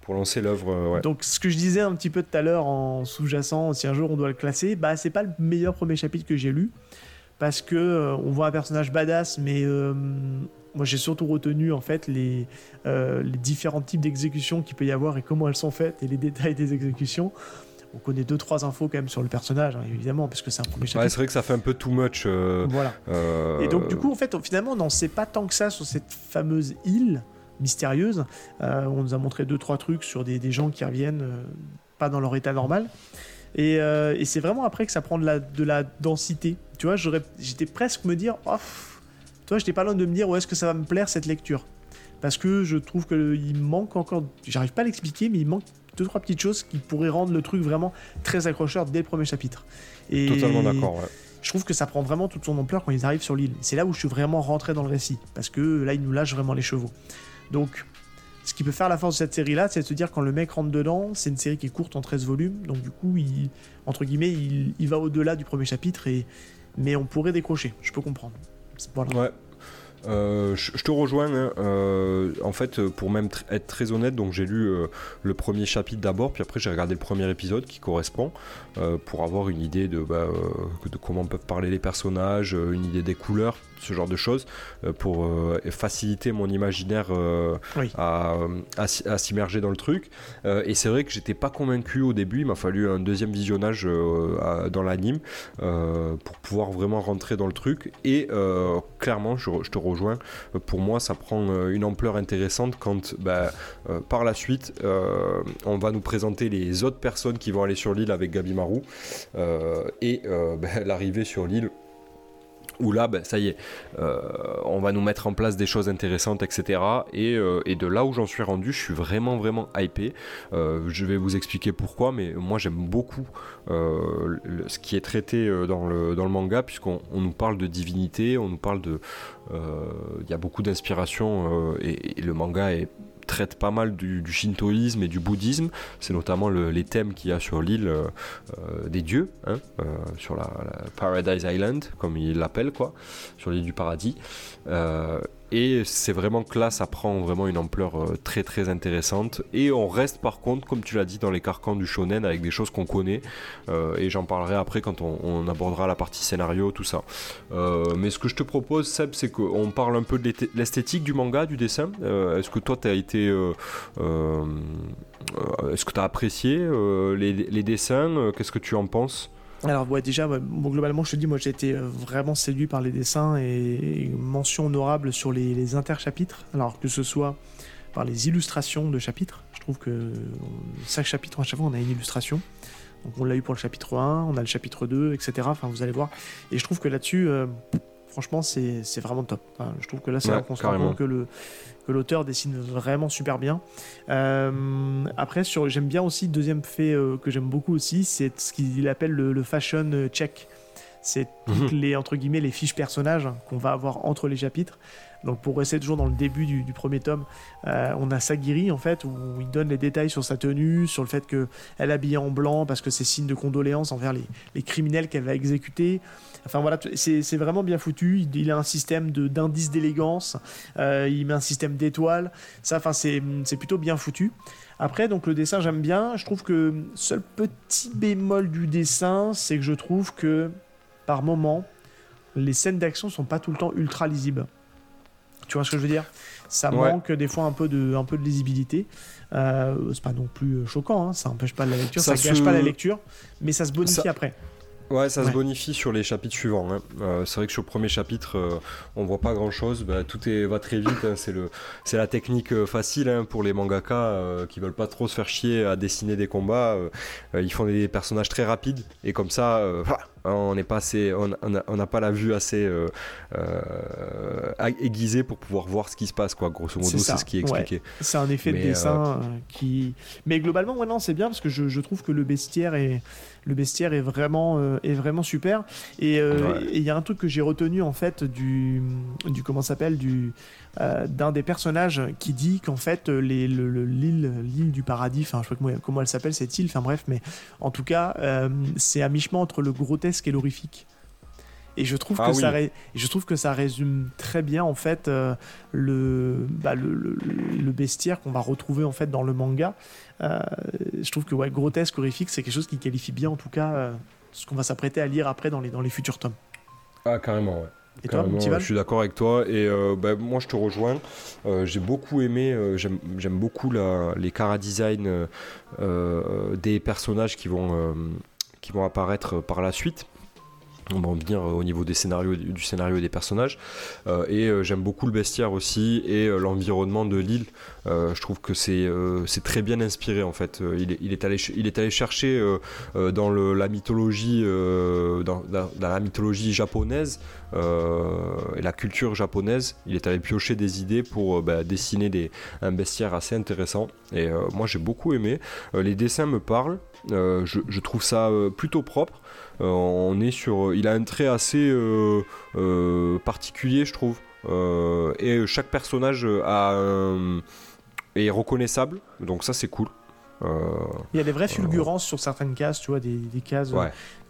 Pour lancer l'œuvre. Ouais. Donc, ce que je disais un petit peu tout à l'heure en sous-jacent, si un jour on doit le classer, bah c'est pas le meilleur premier chapitre que j'ai lu parce que euh, on voit un personnage badass, mais moi j'ai surtout retenu en fait les, les différents types d'exécutions qu'il peut y avoir et comment elles sont faites et les détails des exécutions on connaît deux trois infos quand même sur le personnage hein, évidemment parce que c'est un premier chapitre. Ouais, c'est vrai que ça fait un peu too much. Euh, voilà. Euh, et donc du coup en fait finalement on n'en sait pas tant que ça sur cette fameuse île mystérieuse. Euh, on nous a montré deux trois trucs sur des, gens qui reviennent pas dans leur état normal. Et, c'est vraiment après que ça prend de la, de la densité. Tu vois, j'étais presque me dire, oh, toi, j'étais pas loin de me dire, où est-ce que ça va me plaire cette lecture? Parce que je trouve qu'il manque encore, j'arrive pas à l'expliquer, mais il manque deux trois petites choses qui pourraient rendre le truc vraiment très accrocheur dès le premier chapitre. Et Totalement d'accord. Ouais. Je trouve que ça prend vraiment toute son ampleur quand ils arrivent sur l'île. C'est là où je suis vraiment rentré dans le récit parce que là ils nous lâchent vraiment les chevaux. Donc ce qui peut faire la force de cette série-là, c'est de se dire quand le mec rentre dedans, c'est une série qui est courte en 13 volumes, donc du coup, il, entre guillemets, il, va au-delà du premier chapitre, et, mais on pourrait décrocher, je peux comprendre. Voilà. Ouais, euh, je, te rejoins. Hein. Euh, en fait, pour même être très honnête, donc j'ai lu euh, le premier chapitre d'abord, puis après j'ai regardé le premier épisode qui correspond pour avoir une idée bah, de comment peuvent parler les personnages, une idée des couleurs, ce genre de choses, pour faciliter mon imaginaire à, à, s'immerger dans le truc. et c'est vrai que j'étais pas convaincu au début. Il m'a fallu un deuxième visionnage dans l'anime pour pouvoir vraiment rentrer dans le truc. Et clairement, je, je te rejoins. Euh, pour moi, ça prend euh, une ampleur intéressante quand bah, euh, par la suite, on va nous présenter les autres personnes qui vont aller sur l'île avec Gabi Marou et bah, l'arrivée sur l'île où là, ben, ça y est, euh, on va nous mettre en place des choses intéressantes, etc. Euh, et, de là où j'en suis rendu, je suis vraiment, vraiment hypé. Euh, je vais vous expliquer pourquoi, mais moi j'aime beaucoup ce qui est traité dans le, dans le manga, puisqu'on nous parle de divinité, on nous parle de... Il y a beaucoup d'inspiration, et, le manga est traite pas mal du, shintoïsme et du bouddhisme. C'est notamment les thèmes qu'il y a sur l'île euh, euh, des dieux, hein, euh, sur la, Paradise Island, comme ils l'appellent, quoi, sur l'île du paradis. Et c'est vraiment que là, ça prend vraiment une ampleur euh, très très intéressante. Et on reste par contre, comme tu l'as dit, dans les carcans du shonen avec des choses qu'on connaît. Euh, et j'en parlerai après quand on, abordera la partie scénario, tout ça. Euh, mais ce que je te propose, Seb, c'est qu'on parle un peu de l'esthétique du manga, du dessin. Est-ce que toi, tu as été. Est-ce que tu as apprécié les, dessins? Qu'est-ce que tu en penses? Alors ouais, déjà, globalement, je te dis, moi j'ai été euh, vraiment séduit par les dessins et, mention honorable sur les, les interchapitres. Alors que ce soit par les illustrations de chapitres, je trouve que chaque chapitre, à chaque fois, on a une illustration. Donc on l'a eu pour le chapitre 1, on a le chapitre 2, etc. Enfin, vous allez voir. Et je trouve que là-dessus, euh, franchement, c'est vraiment top. je trouve que là, c'est ouais, qu'on se rend compte que le, l'auteur dessine vraiment super bien. Euh, après, j'aime bien aussi, deuxième fait euh, que j'aime beaucoup aussi, c'est ce qu'il appelle le, fashion check. C'est toutes mhm. les, entre guillemets, les fiches personnages qu'on va avoir entre les chapitres. Donc pour rester toujours dans le début du, premier tome, euh, on a Sagiri en fait où il donne les détails sur sa tenue, sur le fait qu'elle est habillée en blanc parce que c'est signe de condoléance envers les, criminels qu'elle va exécuter. Enfin voilà, c'est vraiment bien foutu. Il, a un système d'indices d'élégance, euh, il met un système d'étoiles. Ça, enfin c'est plutôt bien foutu. Après, donc le dessin, j'aime bien. Je trouve que seul petit bémol du dessin, c'est que je trouve que par moment, les scènes d'action sont pas tout le temps ultra lisibles. Tu vois ce que je veux dire? Ça manque des fois un peu de, un peu de lisibilité. Euh, c'est pas non plus choquant, hein, ça empêche pas la lecture, ça, gâche pas la lecture, mais ça se bonifie après. Ouais, ça se bonifie sur les chapitres suivants. Hein. Euh, c'est vrai que sur le premier chapitre, euh, on voit pas grand chose. Bah, tout est, va très vite. Hein. C'est, le, c'est la technique euh, facile pour les mangaka qui veulent pas trop se faire chier à dessiner des combats. ils font des personnages très rapides et comme ça, on n'est pas assez, on n'a pas la vue assez euh, euh, aiguisée pour pouvoir voir ce qui se passe, quoi. Grosso modo, c'est ce qui est expliqué. C'est un effet de dessin qui. Mais globalement, ouais, non, c'est bien parce que je, je, trouve que le bestiaire est, le bestiaire est vraiment, est vraiment super. Et il y a un truc que j'ai retenu en fait du, du comment s'appelle du euh, d'un des personnages qui dit qu'en fait euh, l'île du paradis, enfin je sais pas comment, elle s'appelle cette île, enfin bref, mais en tout cas euh, c'est à mi-chemin entre le grotesque et l'horrifique. Et je trouve, ah que ça je trouve que ça résume très bien en fait bah, le, le, bestiaire qu'on va retrouver en fait dans le manga. je trouve que ouais, grotesque, horrifique, c'est quelque chose qui qualifie bien en tout cas ce qu'on va s'apprêter à lire après dans les, dans les futurs tomes. Ah carrément ouais. Et toi, je suis d'accord avec toi. Et euh, bah, moi, je te rejoins. Euh, j'ai beaucoup aimé, euh, j'aime beaucoup la, les cara design des personnages qui vont, qui vont apparaître par la suite on va venir au niveau des scénarios, du scénario et des personnages. et j'aime beaucoup le bestiaire aussi et l'environnement de l'île. je trouve que c'est très bien inspiré en fait. Il est, allé, chercher dans la mythologie japonaise euh, et la culture japonaise. Il est allé piocher des idées pour euh, bah, dessiner des, un bestiaire assez intéressant. Et euh, moi j'ai beaucoup aimé. les dessins me parlent. Je, trouve ça plutôt propre. On est sur, il a un trait assez particulier, je trouve. et chaque personnage a est reconnaissable, donc ça c'est cool. il y a des vraies fulgurances sur certaines cases, tu vois, des, cases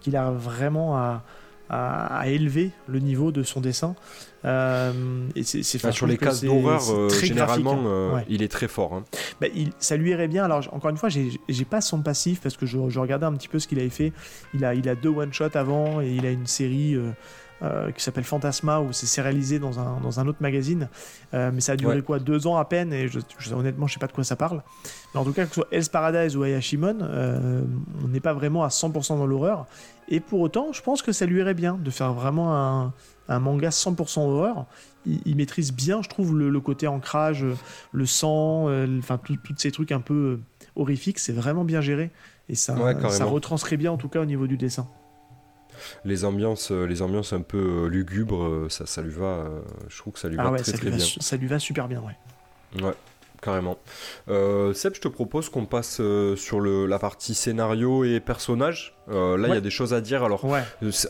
qu'il a vraiment à, à, élever le niveau de son dessin. Euh, et c'est, bah, sur les cases d'horreur, euh, généralement, hein. euh, il est très fort. Hein. Bah, il, ça lui irait bien. Alors, encore une fois, j'ai, j'ai pas son passif parce que je, je, regardais un petit peu ce qu'il avait fait. Il a, il a deux one-shots avant et il a une série euh, qui s'appelle Fantasma, où c'est sérialisé dans un, dans un autre magazine. Euh, mais ça a duré quoi Deux ans à peine, et je, honnêtement, je sais pas de quoi ça parle. Mais en tout cas, que ce soit Hell's Paradise ou Ayashimon, euh, on n'est pas vraiment à 100% dans l'horreur. Et pour autant, je pense que ça lui irait bien de faire vraiment un, un manga 100% horreur. Il, maîtrise bien, je trouve, le, côté ancrage, le sang, enfin, tous ces trucs un peu horrifiques, c'est vraiment bien géré. Et ça, ça retranscrit bien, en tout cas, au niveau du dessin les ambiances, euh, les ambiances un peu euh, lugubres, euh, ça, ça lui va. je trouve que ça lui ah va très très bien. Ça lui va super bien, ouais. Ouais carrément. Seb, je te propose qu'on passe sur le, la partie scénario et personnage. là, il y a des choses à dire. Alors,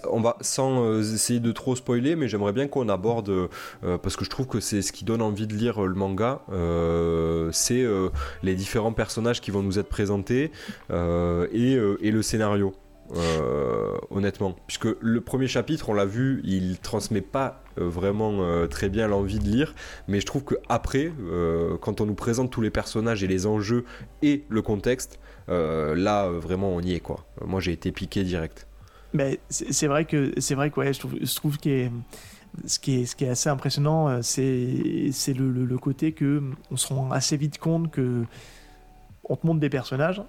on va sans essayer de trop spoiler, mais j'aimerais bien qu'on aborde parce que je trouve que c'est ce qui donne envie de lire le manga. c'est les différents personnages qui vont nous être présentés et, et le scénario. Euh, honnêtement. Puisque le premier chapitre, on l'a vu, il transmet pas euh, vraiment euh, très bien l'envie de lire, mais je trouve que après, quand on nous présente tous les personnages et les enjeux et le contexte, là vraiment on y est quoi. Moi j'ai été piqué direct. Mais c'est vrai que c'est vrai que je trouve, que ce qui est, assez impressionnant, c'est le, côté que on se rend assez vite compte que on te montre des personnages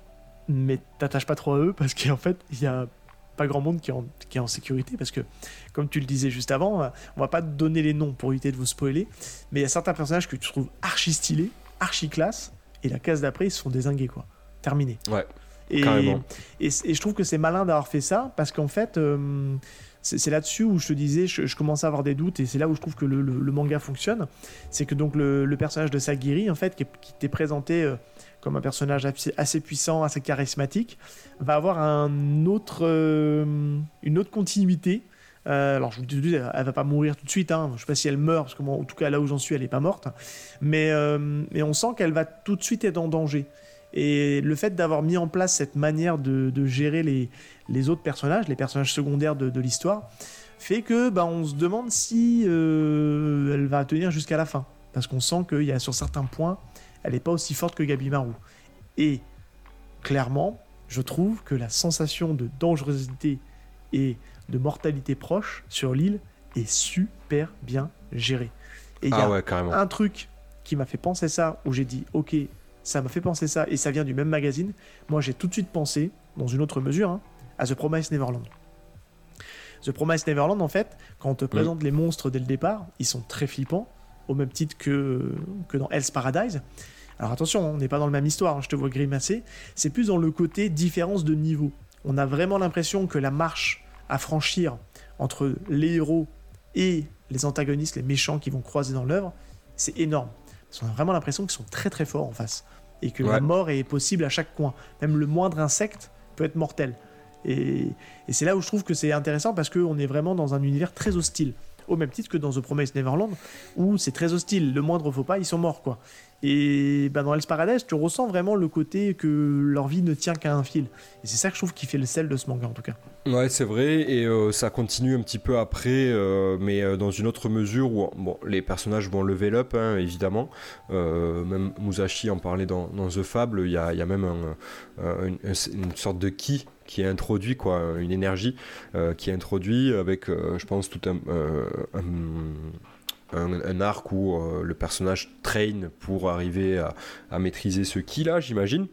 mais t'attaches pas trop à eux parce qu'en fait, il y a pas grand monde qui est, en, qui est en sécurité parce que, comme tu le disais juste avant, on va pas te donner les noms pour éviter de vous spoiler, mais il y a certains personnages que tu trouves archi stylés, archi classe, et la case d'après, ils se font désinguer, quoi. Terminé. Ouais. Et, et, je trouve que c'est malin d'avoir fait ça parce qu'en fait, euh, c'est là-dessus où je te disais, je, je, commençais à avoir des doutes et c'est là où je trouve que le, manga fonctionne. C'est que donc le, personnage de Sagiri, en fait, qui, qui t'est présenté. Euh, comme un personnage assez puissant, assez charismatique, va avoir euh, une autre continuité. Euh, alors, je vous dis, elle va pas mourir tout de suite. Hein. Je sais pas si elle meurt, parce que moi, en tout cas, là où j'en suis, elle est pas morte. Mais, euh, on sent qu'elle va tout de suite être en danger. Et le fait d'avoir mis en place cette manière de, gérer les, autres personnages, les personnages secondaires de, de l'histoire, fait que bah, on se demande si elle va tenir jusqu'à la fin. Parce qu'on sent qu'il y a sur certains points, elle n'est pas aussi forte que Gabi Marou. Et clairement, je trouve que la sensation de dangerosité et de mortalité proche sur l'île est super bien gérée. Et il y ah a un truc qui m'a fait penser ça, où j'ai dit, ok, ça m'a fait penser ça, et ça vient du même magazine. Moi, j'ai tout de suite pensé, dans une autre mesure, hein, à The Promise Neverland. The Promise Neverland, en fait, quand on te présente les monstres dès le départ, ils sont très flippants au même titre que, que dans Hell's Paradise. Alors attention, on n'est pas dans la même histoire, hein, je te vois grimacer. C'est plus dans le côté différence de niveau. On a vraiment l'impression que la marche à franchir entre les héros et les antagonistes, les méchants qui vont croiser dans l'œuvre, c'est énorme. Parce on a vraiment l'impression qu'ils sont très très forts en face. Et que la mort est possible à chaque coin. Même le moindre insecte peut être mortel. Et, c'est là où je trouve que c'est intéressant parce qu'on est vraiment dans un univers très hostile. Au même titre que dans The Promised Neverland, où c'est très hostile. Le moindre faux pas, ils sont morts, quoi. Et ben, dans Hell's Paradise, tu ressens vraiment le côté que leur vie ne tient qu'à un fil. Et c'est ça que je trouve qui fait le sel de ce manga, en tout cas. Ouais, c'est vrai, et euh, ça continue un petit peu après, euh, mais euh, dans une autre mesure où bon, les personnages vont level up, hein, évidemment. même Musashi en parlait dans, The Fable, il y a, y a, même une, sorte de ki qui est introduit, quoi, une énergie qui est introduit avec, je pense, tout un, arc où le personnage traîne pour arriver à, à maîtriser ce ki là, j'imagine.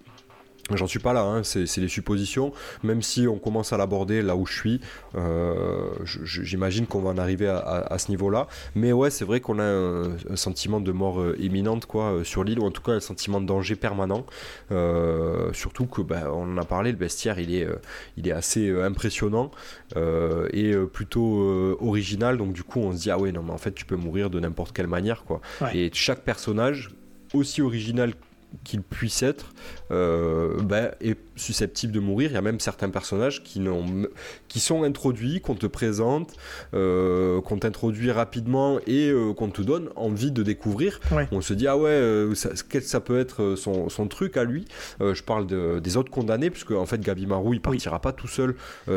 J'en suis pas là, hein, c'est des suppositions. Même si on commence à l'aborder là où je suis, euh, j'imagine qu'on va en arriver à, ce niveau-là. Mais ouais, c'est vrai qu'on a un, sentiment de mort euh, imminente quoi euh, sur l'île, ou en tout cas un sentiment de danger permanent. surtout que, bah, on en a parlé, le bestiaire il est, il est assez impressionnant et plutôt original. Donc du coup, on se dit ah ouais non mais en fait tu peux mourir de n'importe quelle manière quoi. Et chaque personnage aussi original qu'il puisse être, euh, ben, est susceptible de mourir. Il y a même certains personnages qui, qui sont introduits, qu'on te présente, euh, qu'on t'introduit rapidement et euh, qu'on te donne envie de découvrir. On se dit, ah ouais, ça, ça, peut être son, son, truc à lui. je parle de, des autres condamnés, puisque en fait, Gabi Marou, il partira pas tout seul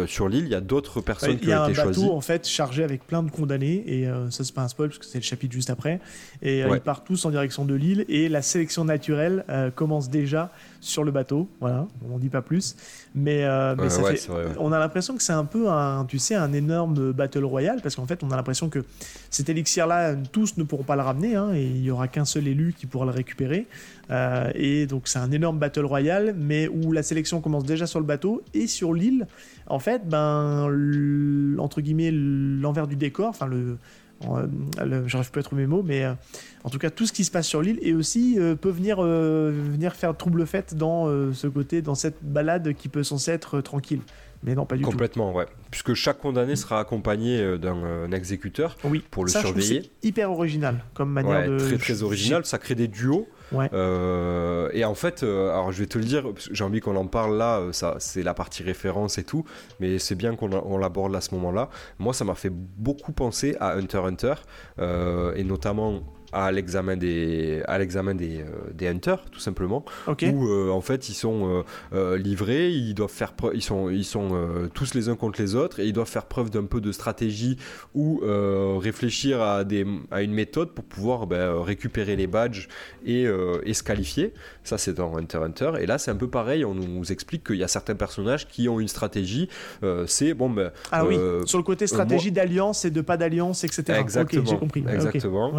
sur l'île. Il y a d'autres personnes qui ont été choisies. Il y a un bateau en fait chargé avec plein de condamnés, et ça, c'est pas un spoil, parce que c'est le chapitre juste après. Et ils partent tous en direction de l'île, et la sélection naturelle commence déjà sur le bateau. Voilà, on n'en dit pas plus. Mais, euh, on a l'impression que c'est un peu un, tu sais, un énorme battle royal parce qu'en fait, on a l'impression que cet élixir-là, tous ne pourront pas le ramener hein, et il y aura qu'un seul élu qui pourra le récupérer. Euh, et donc, c'est un énorme battle royal, mais où la sélection commence déjà sur le bateau et sur l'île. En fait, ben, entre guillemets, l'envers du décor, enfin le j'arrive plus à trouver mes mots, mais euh, en tout cas, tout ce qui se passe sur l'île et aussi euh, peut venir, venir faire trouble fête dans ce côté, dans cette balade qui peut censée être tranquille. Mais non, pas du tout. Complètement, ouais. Puisque chaque condamné sera accompagné d'un exécuteur oui. pour le ça, surveiller. C'est hyper original comme manière de. Très très original. Ça crée des duos. Euh, et en fait, euh, alors je vais te le dire, j'ai envie qu'on en parle là, euh, ça, c'est la partie référence et tout, mais c'est bien qu'on l'aborde à ce moment-là. Moi, ça m'a fait beaucoup penser à Hunter Hunter, et notamment à l'examen des à l'examen des, euh, des hunters tout simplement. Où euh, en fait ils sont euh, livrés ils doivent faire ils sont ils sont tous les uns contre les autres et ils doivent faire preuve d'un peu de stratégie ou réfléchir à des à une méthode pour pouvoir ben, récupérer les badges et, et, se qualifier. Ça c'est dans Hunter Hunter. Et là c'est un peu pareil. On nous explique qu'il y a certains personnages qui ont une stratégie. C'est bon ben ah oui sur le côté stratégie d'alliance et de pas d'alliance etc exactement j'ai compris. Exactement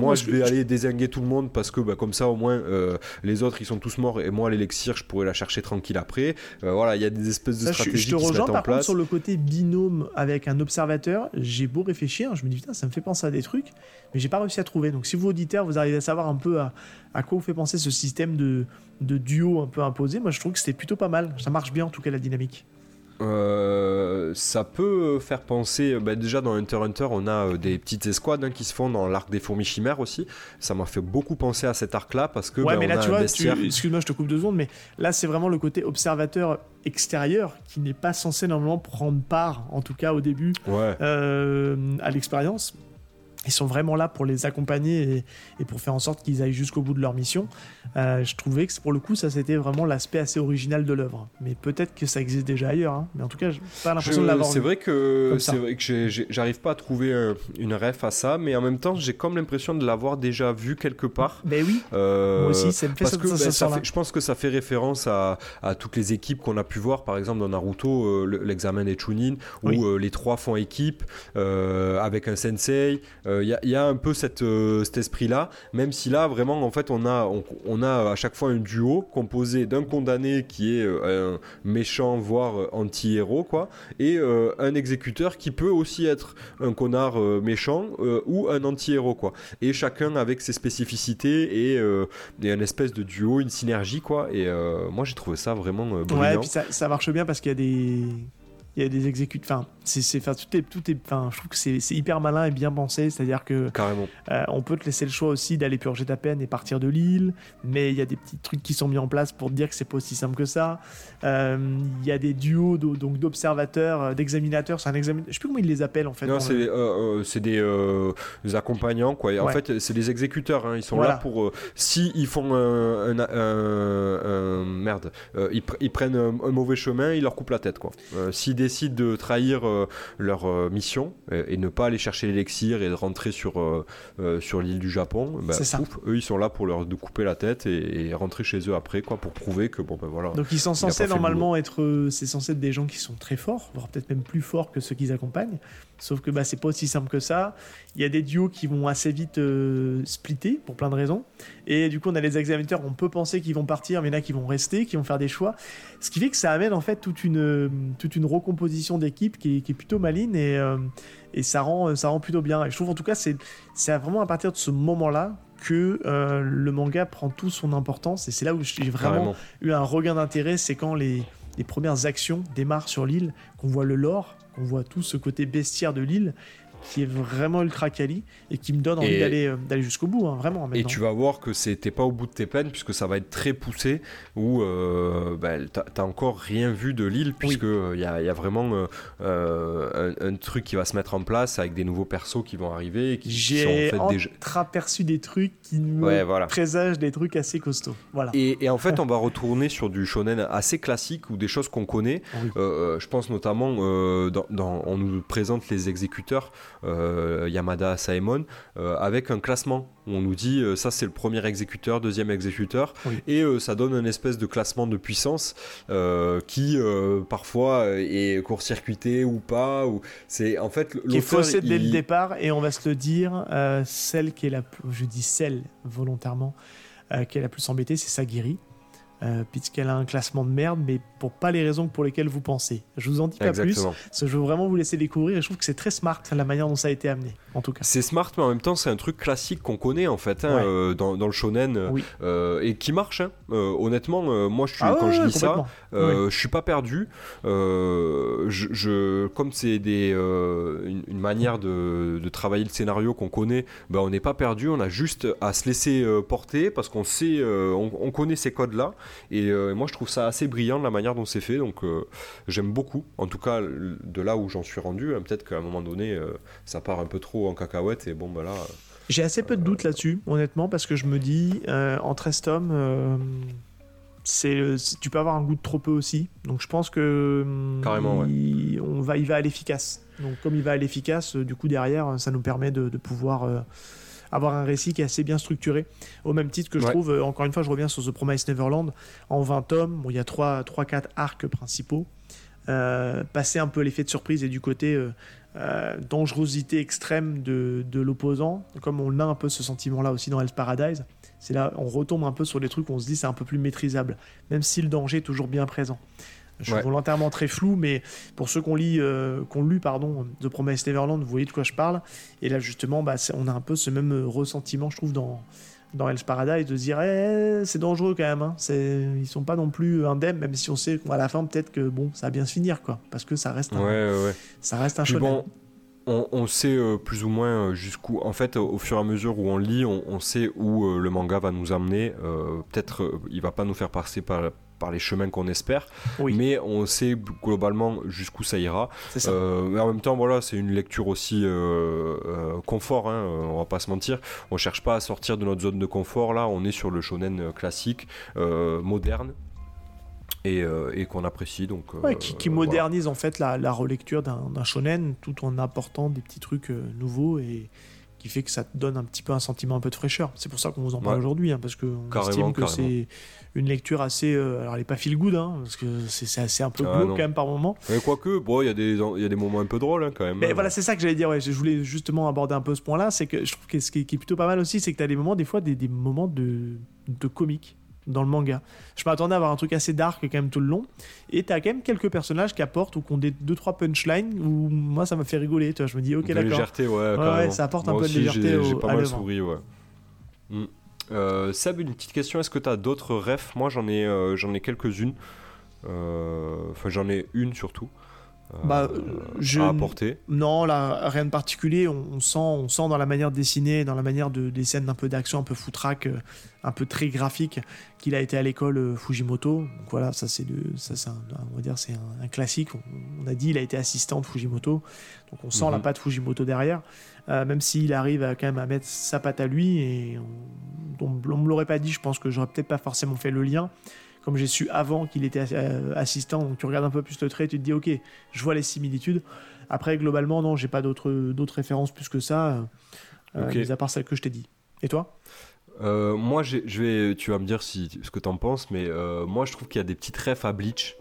moi, je vais aller désinguer tout le monde parce que bah, comme ça, au moins, euh, les autres, ils sont tous morts et moi, l'élixir, je pourrais la chercher tranquille après. Euh, voilà, il y a des espèces de stratégies je, te qui se mettent en place. sur le côté binôme avec un observateur, j'ai beau réfléchir, je me dis putain, ça me fait penser à des trucs, mais j'ai pas réussi à trouver. Donc, si vous auditeurs, vous arrivez à savoir un peu à, quoi vous fait penser ce système de, de duo un peu imposé, moi, je trouve que c'était plutôt pas mal. Ça marche bien en tout cas la dynamique. Euh, ça peut faire penser, bah, déjà dans Hunter Hunter, on a euh, des petites escouades hein, qui se font dans l'arc des fourmis chimères aussi. Ça m'a fait beaucoup penser à cet arc-là parce que. Ouais, bah, mais là, tu vois, excuse-moi, je te coupe deux secondes, mais là, c'est vraiment le côté observateur extérieur qui n'est pas censé normalement prendre part, en tout cas au début, euh, à l'expérience ils sont vraiment là pour les accompagner et, pour faire en sorte qu'ils aillent jusqu'au bout de leur mission. Euh, je trouvais que pour le coup, ça c'était vraiment l'aspect assez original de l'œuvre. Mais peut-être que ça existe déjà ailleurs. Hein. Mais en tout cas, j'ai pas l'impression de l'avoir. C'est vrai que c'est vrai que j'arrive pas à trouver une ref à ça, mais en même temps, j'ai comme l'impression de l'avoir déjà vu quelque part. Ben oui. Euh, Moi aussi, ça me fait parce que ben, ça, fait, je pense que ça fait référence à, à toutes les équipes qu'on a pu voir, par exemple dans Naruto, euh, l'examen des Chunin, où les trois font équipe avec un sensei il euh, y, a un peu cette, euh, cet esprit-là, même si là, vraiment, en fait, on a, on, a à chaque fois un duo composé d'un condamné qui est euh, un méchant, voire anti-héros, quoi, et un exécuteur qui peut aussi être un connard méchant ou un anti-héros, quoi. Et chacun avec ses spécificités et, et un espèce de duo, une synergie, quoi. Et moi, j'ai trouvé ça vraiment brillant. Ouais, et puis ça, ça marche bien parce qu'il y a des il y a des exécuteurs. Enfin, c'est, tout est, tout est, enfin, je trouve que c'est, hyper malin et bien pensé. C'est-à-dire que Carrément. euh, on peut te laisser le choix aussi d'aller purger ta peine et partir de l'île, mais il y a des petits trucs qui sont mis en place pour te dire que c'est pas aussi simple que ça. Euh, Il y a des duos d'o- donc d'observateurs, euh, d'examinateurs. C'est un examen. Je sais plus comment ils les appellent en fait. Non, c'est le- euh, des, des accompagnants, quoi. Et En Ouais. fait, c'est des exécuteurs. hein. Ils sont Voilà. là pour. si ils font un, un- un- un- merde, ils, pr- ils prennent un, mauvais chemin, ils leur coupent la tête, quoi. Euh, S'ils décident de trahir euh, leur euh, mission et ne pas aller chercher l'élixir et de rentrer sur euh, sur l'île du Japon, bah, ça. eux, ils sont là pour leur de couper la tête et, et rentrer chez eux après, quoi, pour prouver que bon, ben voilà. Donc ils sont censés normalement être, c'est censé être des gens qui sont très forts, voire peut-être même plus forts que ceux qu'ils accompagnent. Sauf que bah c'est pas aussi simple que ça. Il y a des duos qui vont assez vite euh, splitter pour plein de raisons. Et du coup on a les examinateurs, on peut penser qu'ils vont partir, mais il y en a qui vont rester, qui vont faire des choix. Ce qui fait que ça amène en fait toute une euh, toute une recomposition d'équipe qui, est- qui est plutôt maligne et euh, et ça rend ça rend plutôt bien. Et je trouve en tout cas c'est vraiment à partir de ce moment-là que euh, le manga prend toute son importance et c'est là où j'ai vraiment Carrément. eu un regain d'intérêt, c'est quand les, les premières actions démarrent sur l'île, qu'on voit le lore, qu'on voit tout ce côté bestiaire de l'île, qui est vraiment ultra quali et qui me donne envie d'aller euh, d'aller jusqu'au bout, hein, vraiment. Et tu vas voir que t'es pas au bout de tes peines puisque ça va être très poussé où euh, bah, t'as encore rien vu de l'île puisque il y, a, y a vraiment euh, euh, un, un truc qui va se mettre en place avec des nouveaux persos qui vont arriver et qui, qui sont en fait déjà. entreaperçu des trucs qui me Ouais, voilà. présagent des trucs assez costauds. Voilà. Et, et en fait, on va retourner sur du shonen assez classique ou des choses qu'on connaît. Oui. Euh, euh, je pense notamment, euh, dans, dans- on nous présente les exécuteurs euh, Yamada Saemon euh, avec un classement. On nous dit euh, ça c'est le premier exécuteur, deuxième exécuteur, Oui. et euh, ça donne un espèce de classement de puissance euh, qui euh, parfois euh, est court-circuité ou pas. Ou c'est en fait qui est dès le départ et on va se le dire, euh, celle qui est la plus, je dis celle volontairement, euh, qui est la plus embêtée, c'est Sagiri. Euh, puisqu'elle a un classement de merde, mais pour pas les raisons pour lesquelles vous pensez. Je vous en dis pas plus, Exactement. parce que je veux vraiment vous laisser découvrir et je trouve que c'est très smart la manière dont ça a été amené, en tout cas. C'est smart, mais en même temps, c'est un truc classique qu'on connaît en fait hein, Ouais. euh, dans, dans le shonen euh, Oui. euh, et qui marche. hein. Honnêtement, moi, je suis, Ah quand ouais, je lis ça, euh, je suis pas perdu. Euh, je, je- comme c'est des euh, une, une manière de, de travailler le scénario qu'on connaît, ben, on n'est pas perdu. On a juste à se laisser euh, porter parce qu'on sait, on, on connaît ces codes là. Et moi, je trouve ça assez brillant de la manière dont c'est fait. Donc, j'aime beaucoup. En tout cas, de là où j'en suis rendu. hein, Peut-être qu'à un moment donné, ça part un peu trop en cacahuète et bon, là. euh, J'ai assez peu de doutes là-dessus, honnêtement, parce que je me dis, euh, en 13 tomes, euh, c'est, c'est- tu peux avoir un goût de trop peu aussi. Donc je pense que hum, Carrément, ouais. il, on va, il va à l'efficace. Donc comme il va à l'efficace, euh, du coup derrière, ça nous permet de, de pouvoir euh, avoir un récit qui est assez bien structuré. Au même titre que je Ouais. trouve, euh, encore une fois, je reviens sur The Promised Neverland, en 20 tomes, bon, il y a 3-4 arcs principaux. Euh, passer un peu l'effet de surprise et du côté euh, euh, dangerosité extrême de, de l'opposant, comme on a un peu ce sentiment-là aussi dans Hell's Paradise, c'est là on retombe un peu sur des trucs où on se dit c'est un peu plus maîtrisable, même si le danger est toujours bien présent. Je suis Ouais. volontairement très flou, mais pour ceux qui ont lit, euh, qui ont lu pardon, The Promised Neverland, vous voyez de quoi je parle. Et là justement, bah, on a un peu ce même euh, ressentiment, je trouve, dans, dans Hell's Paradise, de se dire eh, c'est dangereux quand même. Hein. C'est- Ils sont pas non plus indemnes, même si on sait qu'à la fin peut-être que bon, ça va bien se finir, quoi, parce que ça reste un, Ouais, ça reste un shonen. bon, on, on sait euh, plus ou moins euh, jusqu'où. En fait, au fur et à mesure où on lit, on, on sait où euh, le manga va nous amener. Peut-être il va pas nous faire passer par, par les chemins qu'on espère, Oui. mais on sait globalement jusqu'où ça ira. Ça. Euh, mais en même temps, voilà, c'est une lecture aussi euh, euh, confort. Hein, on va pas se mentir. On cherche pas à sortir de notre zone de confort. Là, on est sur le shonen classique, moderne. Et, euh, et qu'on apprécie donc euh, Ouais, qui, qui voilà. modernise en fait la, la relecture d'un shonen tout en apportant des petits trucs euh, nouveaux et qui fait que ça te donne un petit peu un sentiment un peu de fraîcheur. C'est pour ça qu'on vous en parle Ouais. aujourd'hui, hein, parce qu'on estime que c'est une lecture assez. alors elle est pas feel good, hein, parce que c'est assez un peu Ah, glauque quand même par moment. Mais quoique, bon, il y, a des- il y a des moments un peu drôles hein, quand même. Mais voilà, c'est ça que j'allais dire. Ouais. Je voulais justement aborder un peu ce point-là. C'est que je trouve que ce qui est, qui est plutôt pas mal aussi, c'est que tu as des moments, des fois, des, des moments de, de comique dans le manga. Je m'attendais à avoir un truc assez dark quand même tout le long. Et tu as quand même quelques personnages qui apportent ou qui ont des 2-3 punchlines où moi ça m'a fait rigoler. Tu vois, je me dis, ok, d'accord. légèreté, ouais. Ouais, ouais, ça apporte un peu de légèreté J'ai pas mal souri, ouais. Mm. Euh, Seb, une petite question. Est-ce que tu as d'autres refs? Moi, j'en ai, euh, j'en ai quelques-unes. Euh, Enfin, j'en ai une surtout. Bah, je... à apporter Non, là, rien de particulier. On, sent, on sent dans la manière de dessiner, dans la manière de, des scènes d'un peu d'action, un peu foutraque, un peu très graphique, qu'il a été à l'école Fujimoto. Donc voilà, ça c'est ça c'est on va dire c'est un, classique. On, a dit il a été assistant de Fujimoto, donc on sent la mhm. patte Fujimoto derrière. même s'il arrive à, quand même à mettre sa patte à lui et on, on, me l'aurait pas dit, je pense que j'aurais peut-être pas forcément fait le lien comme j'ai su avant qu'il était euh, assistant, donc tu regardes un peu plus le trait et tu te dis ok, je vois les similitudes. Après, globalement, non, j'ai pas d'autres références plus que ça, euh, mis à part celle que je t'ai dit. Et toi? Euh, Moi, je vais, tu vas me dire si, ce que tu en penses, mais moi, je trouve qu'il y a des petites refs à Bleach.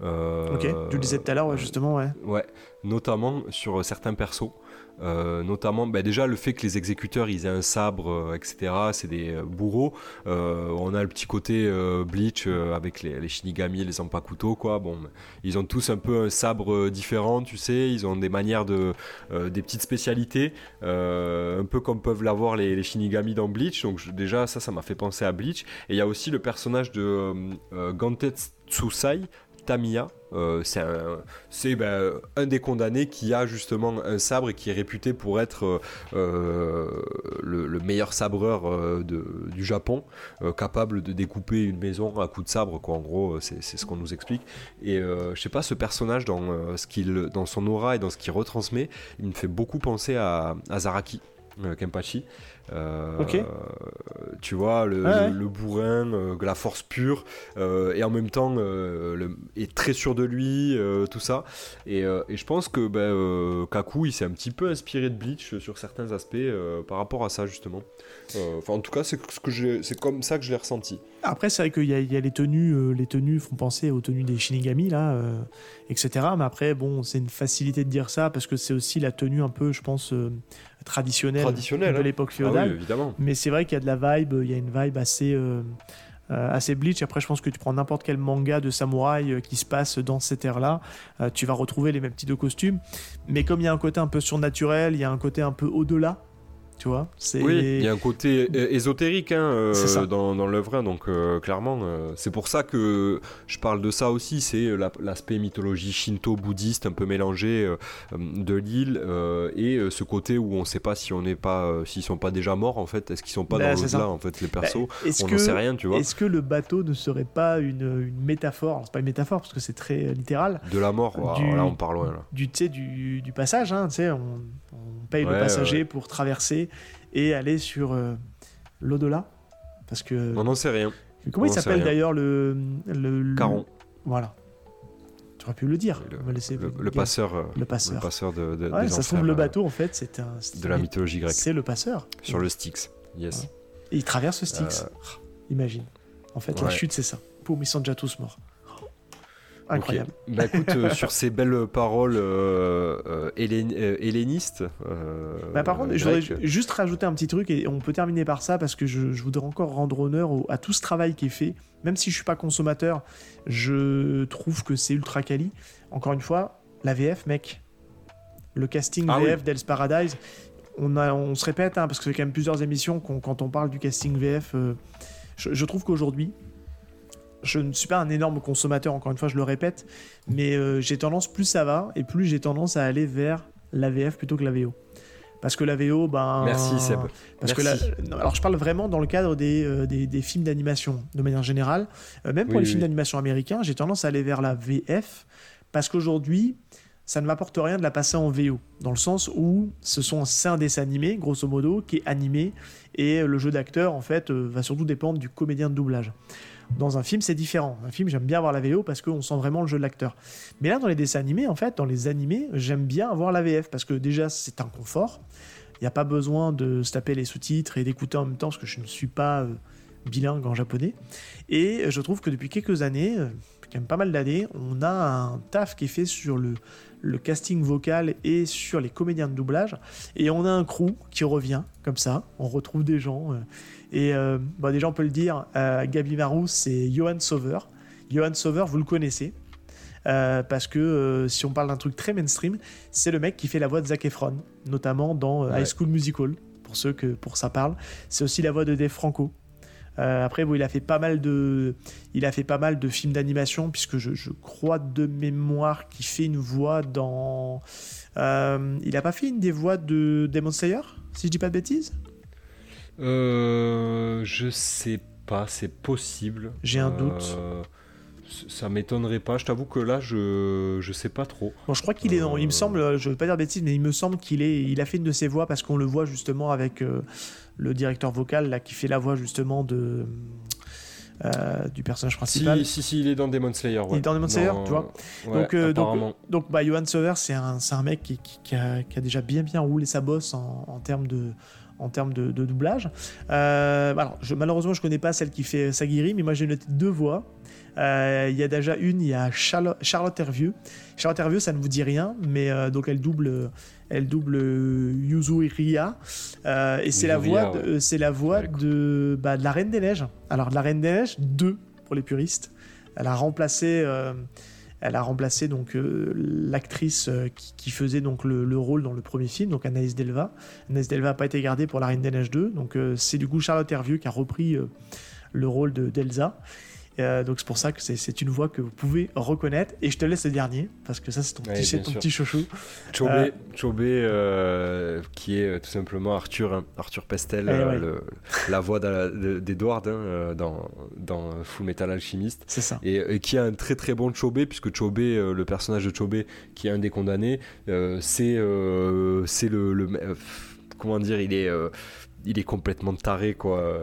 ok, tu le disais tout à l'heure, ouais, justement, ouais. Ouais, notamment sur certains persos. Euh, notamment bah, déjà le fait que les exécuteurs ils aient un sabre, euh, etc. C'est des euh, bourreaux. on a le petit côté Bleach avec les, les, Shinigami les Zanpakuto, quoi. Bon, ils ont tous un peu un sabre différent, tu sais. Ils ont des manières de, des petites spécialités, un peu comme peuvent l'avoir les, Shinigami dans Bleach. Donc déjà ça, ça m'a fait penser à Bleach. Et il y a aussi le personnage de Gantetsusai Tamiya. Euh, c'est ben, un, des condamnés qui a justement un sabre et qui est réputé pour être euh, euh, le, meilleur sabreur du Japon, capable de découper une maison à coup de sabre. Quoi. En gros, c'est ce qu'on nous explique. Et je sais pas, ce personnage, dans, ce qu'il, dans son aura et dans ce qu'il retransmet, il me fait beaucoup penser à, à Zaraki. Kempachi. Euh, tu vois, le, bourrin, euh, la force pure, euh, et en même temps le, est très sûr de lui, tout ça. Et, je pense que ben, Kaku, il s'est un petit peu inspiré de Bleach sur certains aspects par rapport à ça, justement. Enfin, en tout cas, c'est ce que c'est comme ça que je l'ai ressenti. Après, c'est vrai qu'il y, y, a les tenues, les tenues font penser aux tenues des Shinigami, là, etc. Mais après, bon, c'est une facilité de dire ça parce que c'est aussi la tenue un peu, je pense, traditionnelle, de hein. l'époque ah féodale. évidemment. Mais c'est vrai qu'il y a de la vibe, il y a une vibe assez, euh, euh, assez bleach. Après, je pense que tu prends n'importe quel manga de samouraï euh, qui se passe dans cette ère-là, tu vas retrouver les mêmes types de costumes. Mais comme il y a un côté un peu surnaturel, il y a un côté un peu au-delà tu vois Oui, il y a un côté ésotérique hein, euh, dans, dans l'œuvre, donc euh, clairement, euh, c'est pour ça que je parle de ça aussi, c'est l'aspect mythologie shinto-bouddhiste un peu mélangé de l'île et ce côté où on ne sait pas si on n'est pas, s'ils sont pas déjà morts en fait, est-ce qu'ils sont pas bah, dans l'au-delà en fait les persos, bah, on n'en sait rien, tu vois. Est-ce que le bateau ne serait pas une, une métaphore, c'est pas une métaphore parce que c'est très littéral. De la mort, là on parle loin. Là. Du, du, du passage, hein, tu sais, on, on paye le passager pour traverser et aller sur euh, l'au-delà. Parce que. On n'en sait rien. Comment il s'appelle d'ailleurs le, le, Caron. Voilà. Tu aurais pu le dire. Le, laisser le, passeur. Euh, le passeur. Le passeur de. de ouais, ça se trouve, le bateau, en fait, c'est un. De la mythologie grecque. C'est le passeur. Sur le Styx. Yes. Et il traverse Styx. Euh. Imagine. En fait, la chute, c'est ça. Poum, ils sont déjà tous morts. Incroyable. Bah écoute, euh, sur ces belles paroles euh, euh, hellénistes. bah, par contre, je voudrais juste rajouter un petit truc et on peut terminer par ça parce que je, voudrais encore rendre honneur à tout ce travail qui est fait. Même si je suis pas consommateur, je trouve que c'est ultra quali. Encore une fois, la VF, mec. Le casting ah VF d'Els Paradise, on, a, on se répète, hein, parce que c'est quand même plusieurs émissions quand on parle du casting VF. je trouve qu'aujourd'hui, je ne suis pas un énorme consommateur, encore une fois, je le répète, mais euh, j'ai tendance, plus ça va, et plus j'ai tendance à aller vers la VF plutôt que la VO. Parce que la VO, ben. Merci Seb. Parce que alors je parle vraiment dans le cadre des, euh, des, films d'animation, de manière générale. Euh, même pour les films d'animation américains, j'ai tendance à aller vers la VF, parce qu'aujourd'hui, ça ne m'apporte rien de la passer en VO. Dans le sens où ce sont un dessin animé, grosso modo, qui est animé, et le jeu d'acteur, en fait, va surtout dépendre du comédien de doublage. Dans un film, c'est différent. Un film, j'aime bien voir la VO parce qu'on sent vraiment le jeu de l'acteur. Mais là, dans les dessins animés, en fait, dans les animés, j'aime bien avoir la VF parce que déjà, c'est un confort. Il n'y a pas besoin de se taper les sous-titres et d'écouter en même temps parce que je ne suis pas euh, bilingue en japonais. Et je trouve que depuis quelques années, euh, quand même pas mal d'années, on a un taf qui est fait sur le, le casting vocal et sur les comédiens de doublage. Et on a un crew qui revient comme ça. On retrouve des gens. Euh, et euh, bah déjà, on peut le dire, euh, Gabi Marou, c'est Johan Sauveur. Johan Sauveur, vous le connaissez. Euh, parce que si on parle d'un truc très mainstream, c'est le mec qui fait la voix de Zac Efron, notamment dans High School Musical, pour ceux que pour ça parle. C'est aussi la voix de Dave Franco après, bon, il a fait pas mal de, il a fait pas mal de films d'animation puisque je, je, crois de mémoire qu'il fait une voix dans. il a pas fait une des voix de Demon Slayer, si je dis pas de bêtises? Je sais pas, c'est possible. J'ai un doute ça m'étonnerait pas. Je t'avoue que là, je je sais pas trop. Bon, je crois qu'il est dans. Il me semble, je veux pas dire bêtises, mais il me semble qu'il est. Il a fait une de ses voix parce qu'on le voit justement avec euh, le directeur vocal là qui fait la voix justement de. Euh, du personnage principal. Si, si, il est dans Demon Slayer. Il est dans Demon Slayer, tu vois. donc, euh, donc, donc, bah, Johan Sever, c'est un, un, mec qui, qui, a, qui, a, déjà bien, bien roulé sa bosse en, en termes de, en termes de, doublage. Euh, alors, je, malheureusement, je connais pas celle qui fait Sagiri, mais moi j'ai noté deux voix. Euh, il y a déjà une, il y a Charlotte, Charlotte Hervieux. Charlotte Hervieux, ça ne vous dit rien, mais euh, donc elle double, elle double Yuzu Iria. et c'est la, voix c'est la voix de, bah, de la Reine des Neiges. Alors, de la Reine des Neiges, deux pour les puristes. Elle a remplacé elle a remplacé donc euh, l'actrice euh, qui, faisait donc le, rôle dans le premier film, donc Anaïs Delva. Anaïs Delva n'a pas été gardée pour La Reine des Neiges 2, donc euh, c'est du coup Charlotte Hervieux qui a repris le rôle d'Elsa. Euh, donc c'est pour ça que c'est une voix que vous pouvez reconnaître. Et je te laisse le dernier, parce que ça c'est ton, petit, ton petit chouchou. Chobé, euh, qui est tout simplement Arthur, hein, Arthur Pestel, eh euh, la voix d'Edward hein, dans, dans Full Metal Alchemist. C'est ça. Et, qui a un très très bon Chobé, puisque Chobé, le personnage de Chobé, qui est un des condamnés, c'est c'est le, le, comment dire, il est il est complètement taré quoi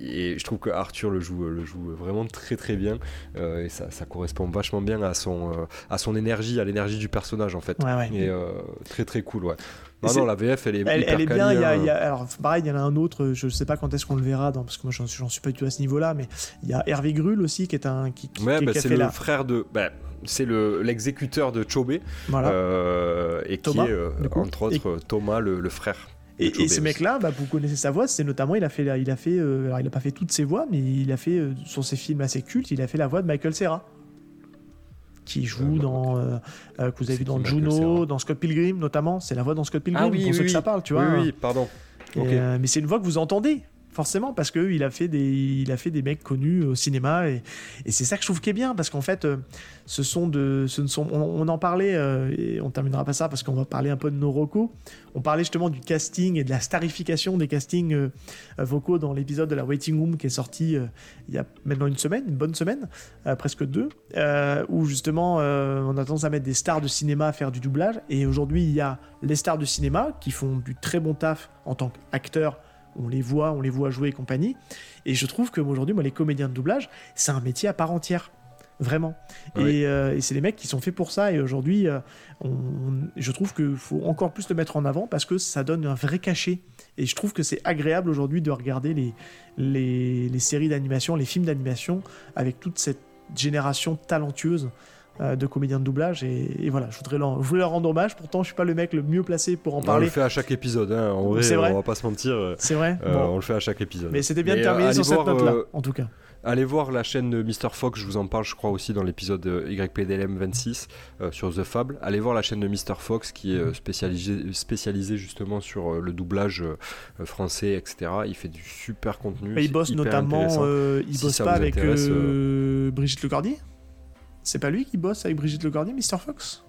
et je trouve que Arthur le joue le joue vraiment très très bien euh, et ça, ça, correspond vachement bien à son euh, à son énergie à l'énergie du personnage en fait et euh, très très cool ouais non, non, la VF, elle est, elle, elle est bien. Il y, a, il y a, alors, pareil, il y en a un autre. Je ne sais pas quand est-ce qu'on le verra, dans, parce que moi, j'en suis, suis pas du tout à ce niveau-là. Mais il y a Hervé Grull aussi, qui est un. Qui, qui, ouais, bah, c'est le frère de. Bah, c'est l'exécuteur de Chobé. Voilà. et qui est, entre autres, Thomas, le, le frère. Et, ce mec-là, bah, vous connaissez sa voix, c'est notamment, il a fait, il a fait, euh, alors il a pas fait toutes ses voix, mais il a fait euh, sur ses films assez cultes, il a fait la voix de Michael Serra, qui joue euh, dans, que vous avez vu dans Juno, dans Scott Pilgrim notamment, c'est la voix dans Scott Pilgrim, ah, oui, pour ceux que ça parle, tu vois. Oui, oui, pardon. mais c'est une voix que vous entendez forcément parce que il a fait des il a fait des mecs connus au cinéma et, c'est ça que je trouve qui est bien parce qu'en fait euh, ce sont de ce ne sont on, en parlait euh, et on terminera pas ça parce qu'on va parler un peu de nos recos on parlait justement du casting et de la starification des castings euh, vocaux dans l'épisode de la waiting room qui est sorti il y a maintenant une semaine une bonne semaine presque deux où justement on a tendance à mettre des stars de cinéma à faire du doublage. Et aujourd'hui il y a les stars de cinéma qui font du très bon taf en tant qu'acteurs on les voit, on les voit jouer et compagnie. Et je trouve que aujourd'hui, moi, les comédiens de doublage, c'est un métier à part entière. Vraiment. Euh, et, c'est des mecs qui sont faits pour ça. Et aujourd'hui, euh, je trouve qu'il faut encore plus le mettre en avant parce que ça donne un vrai cachet. Et je trouve que c'est agréable aujourd'hui de regarder les, les séries d'animation, les films d'animation avec toute cette génération talentueuse de comédiens de doublage. Et, voilà, je voudrais, leur, leur rendre hommage. Pourtant, je suis pas le mec le mieux placé pour en parler. On le fait à chaque épisode, hein. en vrai, vrai, on va pas se mentir. Euh, c'est vrai. Euh, on le fait à chaque épisode. Mais c'était bien de terminer sur cette note-là, en tout cas. Allez voir la chaîne de Mr. Fox, je vous en parle, je crois, aussi dans l'épisode YPDLM 26 sur The Fable. Allez voir la chaîne de Mr. Fox qui est spécialisée spécialisé justement sur le doublage français, etc. Il fait du super contenu. il bosse notamment, il bosse pas avec Brigitte Lecordier? C'est pas lui qui bosse avec Brigitte Lecordier, Mr. Fox?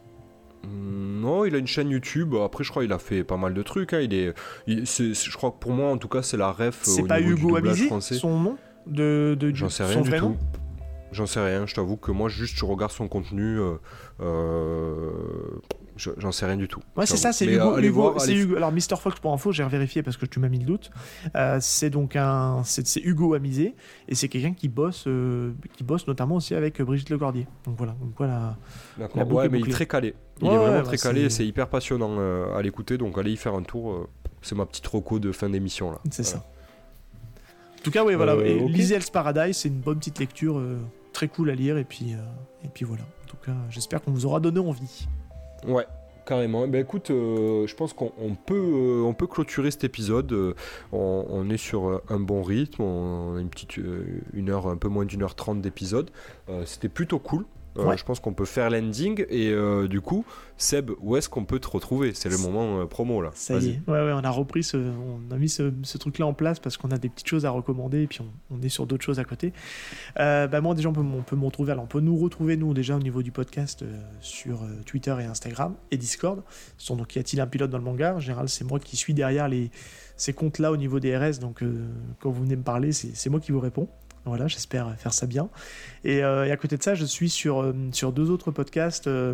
Hmm, non, il a une chaîne YouTube. Après, je crois qu'il a fait pas mal de trucs. Hein. Il est, je crois que pour moi, en tout cas, c'est la ref. C'est pas Hugo Amizi, son nom de, de J'en sais rien du tout. J'en sais rien. Je t'avoue que moi, juste, je regarde son contenu. Euh, euh, J'en sais rien du tout. Ouais, c'est ça, c'est Hugo. Euh, voir, Alors, Mr. Fox, pour info, j'ai vérifié parce que tu m'as mis le doute. Euh, c'est donc un. C'est Hugo Amisé et c'est quelqu'un qui bosse, euh, qui bosse notamment aussi avec Brigitte Lecordier. Donc voilà. Donc voilà. D'accord, ouais, mais il est très calé. Il est vraiment très bah, calé c'est hyper passionnant à l'écouter. Donc allez y faire un tour. c'est ma petite roco de fin d'émission là. C'est ça. En tout cas, oui, voilà. et lisez Hell's Paradise, c'est une bonne petite lecture, très cool à lire. Et puis, et puis voilà. En tout cas, j'espère qu'on vous aura donné envie. Ouais, carrément. Ben écoute, euh, je pense qu'on peut, euh, on peut clôturer cet épisode. Euh, on, est sur un bon rythme. On a une petite une heure, un peu moins d'une heure trente d'épisode. C'était plutôt cool. Euh, je pense qu'on peut faire l'ending. Et euh, du coup, Seb, où est-ce qu'on peut te retrouver? C'est le moment promo là. Ça y est. Ouais, ouais, on a repris ce, on a mis ce, truc-là en place parce qu'on a des petites choses à recommander et puis on, est sur d'autres choses à côté. bah moi déjà on peut, on peut me retrouver. Alors on peut nous retrouver nous déjà au niveau du podcast sur Twitter et Instagram et Discord. Sont donc y a-t-il un pilote dans le manga? En général, c'est moi qui suis derrière les ces comptes-là au niveau des RS. Donc quand vous venez me parler, c'est moi qui vous réponds. Voilà, j'espère faire ça bien. Euh, et, à côté de ça, je suis sur, euh, sur deux autres podcasts. Euh,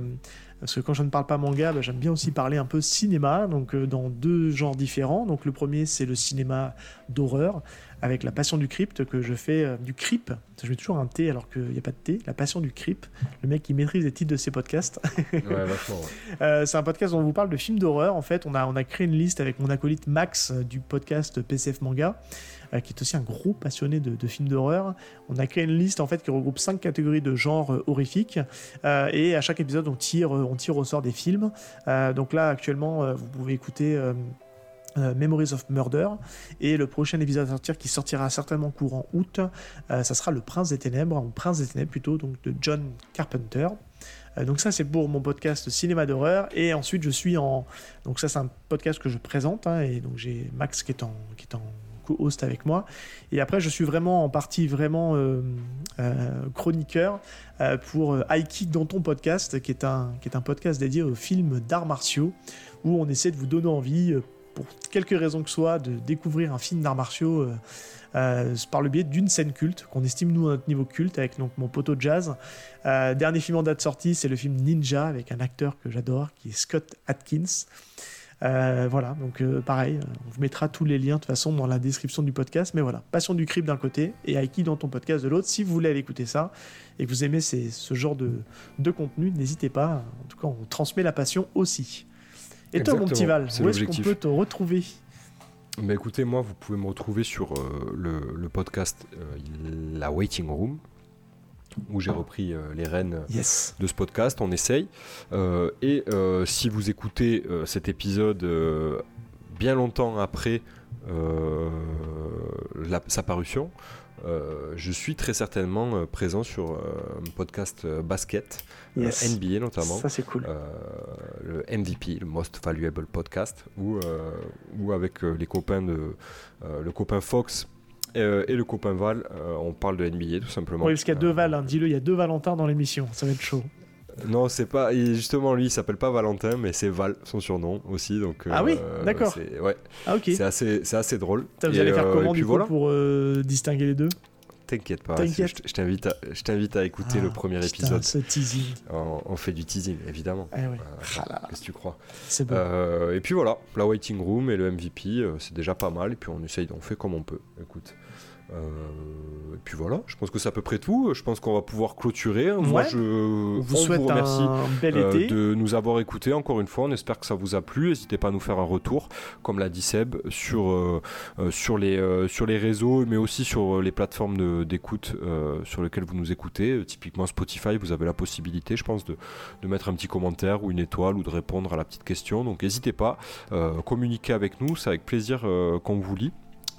parce que quand je ne parle pas manga, bah, j'aime bien aussi parler un peu cinéma, donc dans deux genres différents. Donc le premier, c'est le cinéma d'horreur, avec La Passion du Crypt, que je fais du Crip. Je mets toujours un T alors qu'il n'y a pas de T. La Passion du Crypt, le mec qui maîtrise les titres de ses podcasts. ouais, vachement, ouais. c'est un podcast où on vous parle de films d'horreur. En fait, on a, on a créé une liste avec mon acolyte Max du podcast PCF Manga. Euh, qui est aussi un gros passionné de, films d'horreur. On a créé une liste en fait qui regroupe cinq catégories de genres euh, horrifiques euh, et à chaque épisode on tire, on tire au sort des films. donc là actuellement vous pouvez écouter Memories of Murder. Et le prochain épisode à sortir, qui sortira certainement courant août, ça sera Le Prince des Ténèbres, ou Prince des Ténèbres plutôt, donc de John Carpenter. donc ça c'est pour mon podcast cinéma d'horreur. Et ensuite je suis en... Donc ça c'est un podcast que je présente, hein, et donc j'ai Max qui est en, qui est en host avec moi. Et après, je suis vraiment en partie vraiment euh, euh, chroniqueur euh, pour Aiki dans ton podcast, qui est, un, qui est un podcast dédié aux films d'arts martiaux, où on essaie de vous donner envie, pour quelque raison que soit, de découvrir un film d'arts martiaux. par le biais d'une scène culte qu'on estime nous à notre niveau culte avec donc mon poteau jazz. dernier film en date sortie, c'est le film Ninja avec un acteur que j'adore qui est Scott Atkins. Euh, voilà, donc euh, pareil, on vous mettra tous les liens de toute façon dans la description du podcast. Mais voilà, Passion du Crypt d'un côté et Aiki dans ton podcast de l'autre. Si vous voulez aller écouter ça et que vous aimez ce genre de, de contenu, n'hésitez pas. En tout cas, on transmet la passion aussi. Et toi, mon petit Val, où est-ce qu'on peut te retrouver? Bah écoutez, moi, vous pouvez me retrouver sur euh, le, le, podcast La Waiting Room, où j'ai repris euh, les rênes de ce podcast. On essaye. Euh, et euh, si vous écoutez cet épisode bien longtemps après sa parution, je suis très certainement présent sur un podcast basket, NBA notamment. Ça, c'est cool. le MVP, le Most Valuable Podcast, où, où avec les copains de. le copain Fox euh, et le copain Val, euh, on parle de NBA tout simplement. Oui, parce qu'il y a deux Val, hein. dis-le, il y a deux Valentin dans l'émission, ça va être chaud. Non, c'est pas. Justement, lui, il s'appelle pas Valentin, mais c'est Val, son surnom aussi. Donc, ah oui, euh, d'accord. Ouais. Ah ok. C'est assez, c'est assez drôle. vous allez faire comment du coup pour distinguer les deux? T'inquiète pas, je t'invite à, je t'invite à écouter le ah, premier épisode. Ce teasing. On, fait du teasing, évidemment. Eh ouais. Ah qu'est-ce que tu crois bon. et puis voilà, la waiting room et le MVP, c'est déjà pas mal. Et puis on essaye, on fait comme on peut. Écoute. Euh, et puis voilà, je pense que c'est à peu près tout. Je pense qu'on va pouvoir clôturer. Moi, je vous souhaite vous remercie un bel euh, été. de nous avoir écoutés encore une fois. On espère que ça vous a plu. N'hésitez pas à nous faire un retour, comme l'a dit Seb, sur, euh, sur, les, sur les réseaux, mais aussi sur les plateformes d'écoute sur lesquelles vous nous écoutez. typiquement Spotify, vous avez la possibilité, je pense, de, de, mettre un petit commentaire ou une étoile ou de répondre à la petite question. Donc n'hésitez pas, communiquez avec nous, c'est avec plaisir qu'on vous lit.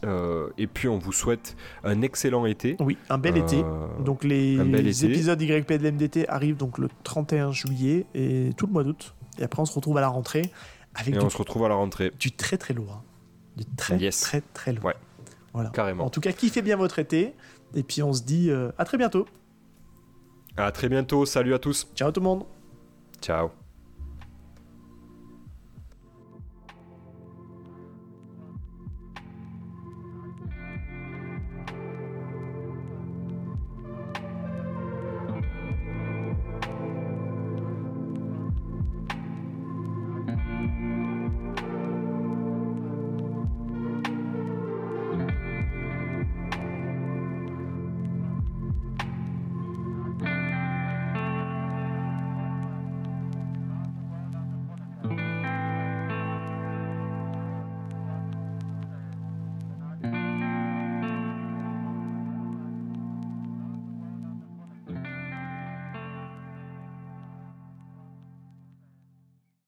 Euh, et puis on vous souhaite un excellent été. Oui, un bel été. Euh, donc les épisodes YP de l'MDT arrivent donc le 31 juillet et tout le mois d'août. Et après on se retrouve à la rentrée. Avec et on se retrouve à la rentrée. Du très très lourd. Du très très très lourd. Ouais. Voilà. Carrément. En tout cas, kiffez bien votre été. Et puis on se dit euh, à très bientôt. À très bientôt. Salut à tous. Ciao tout le monde. Ciao.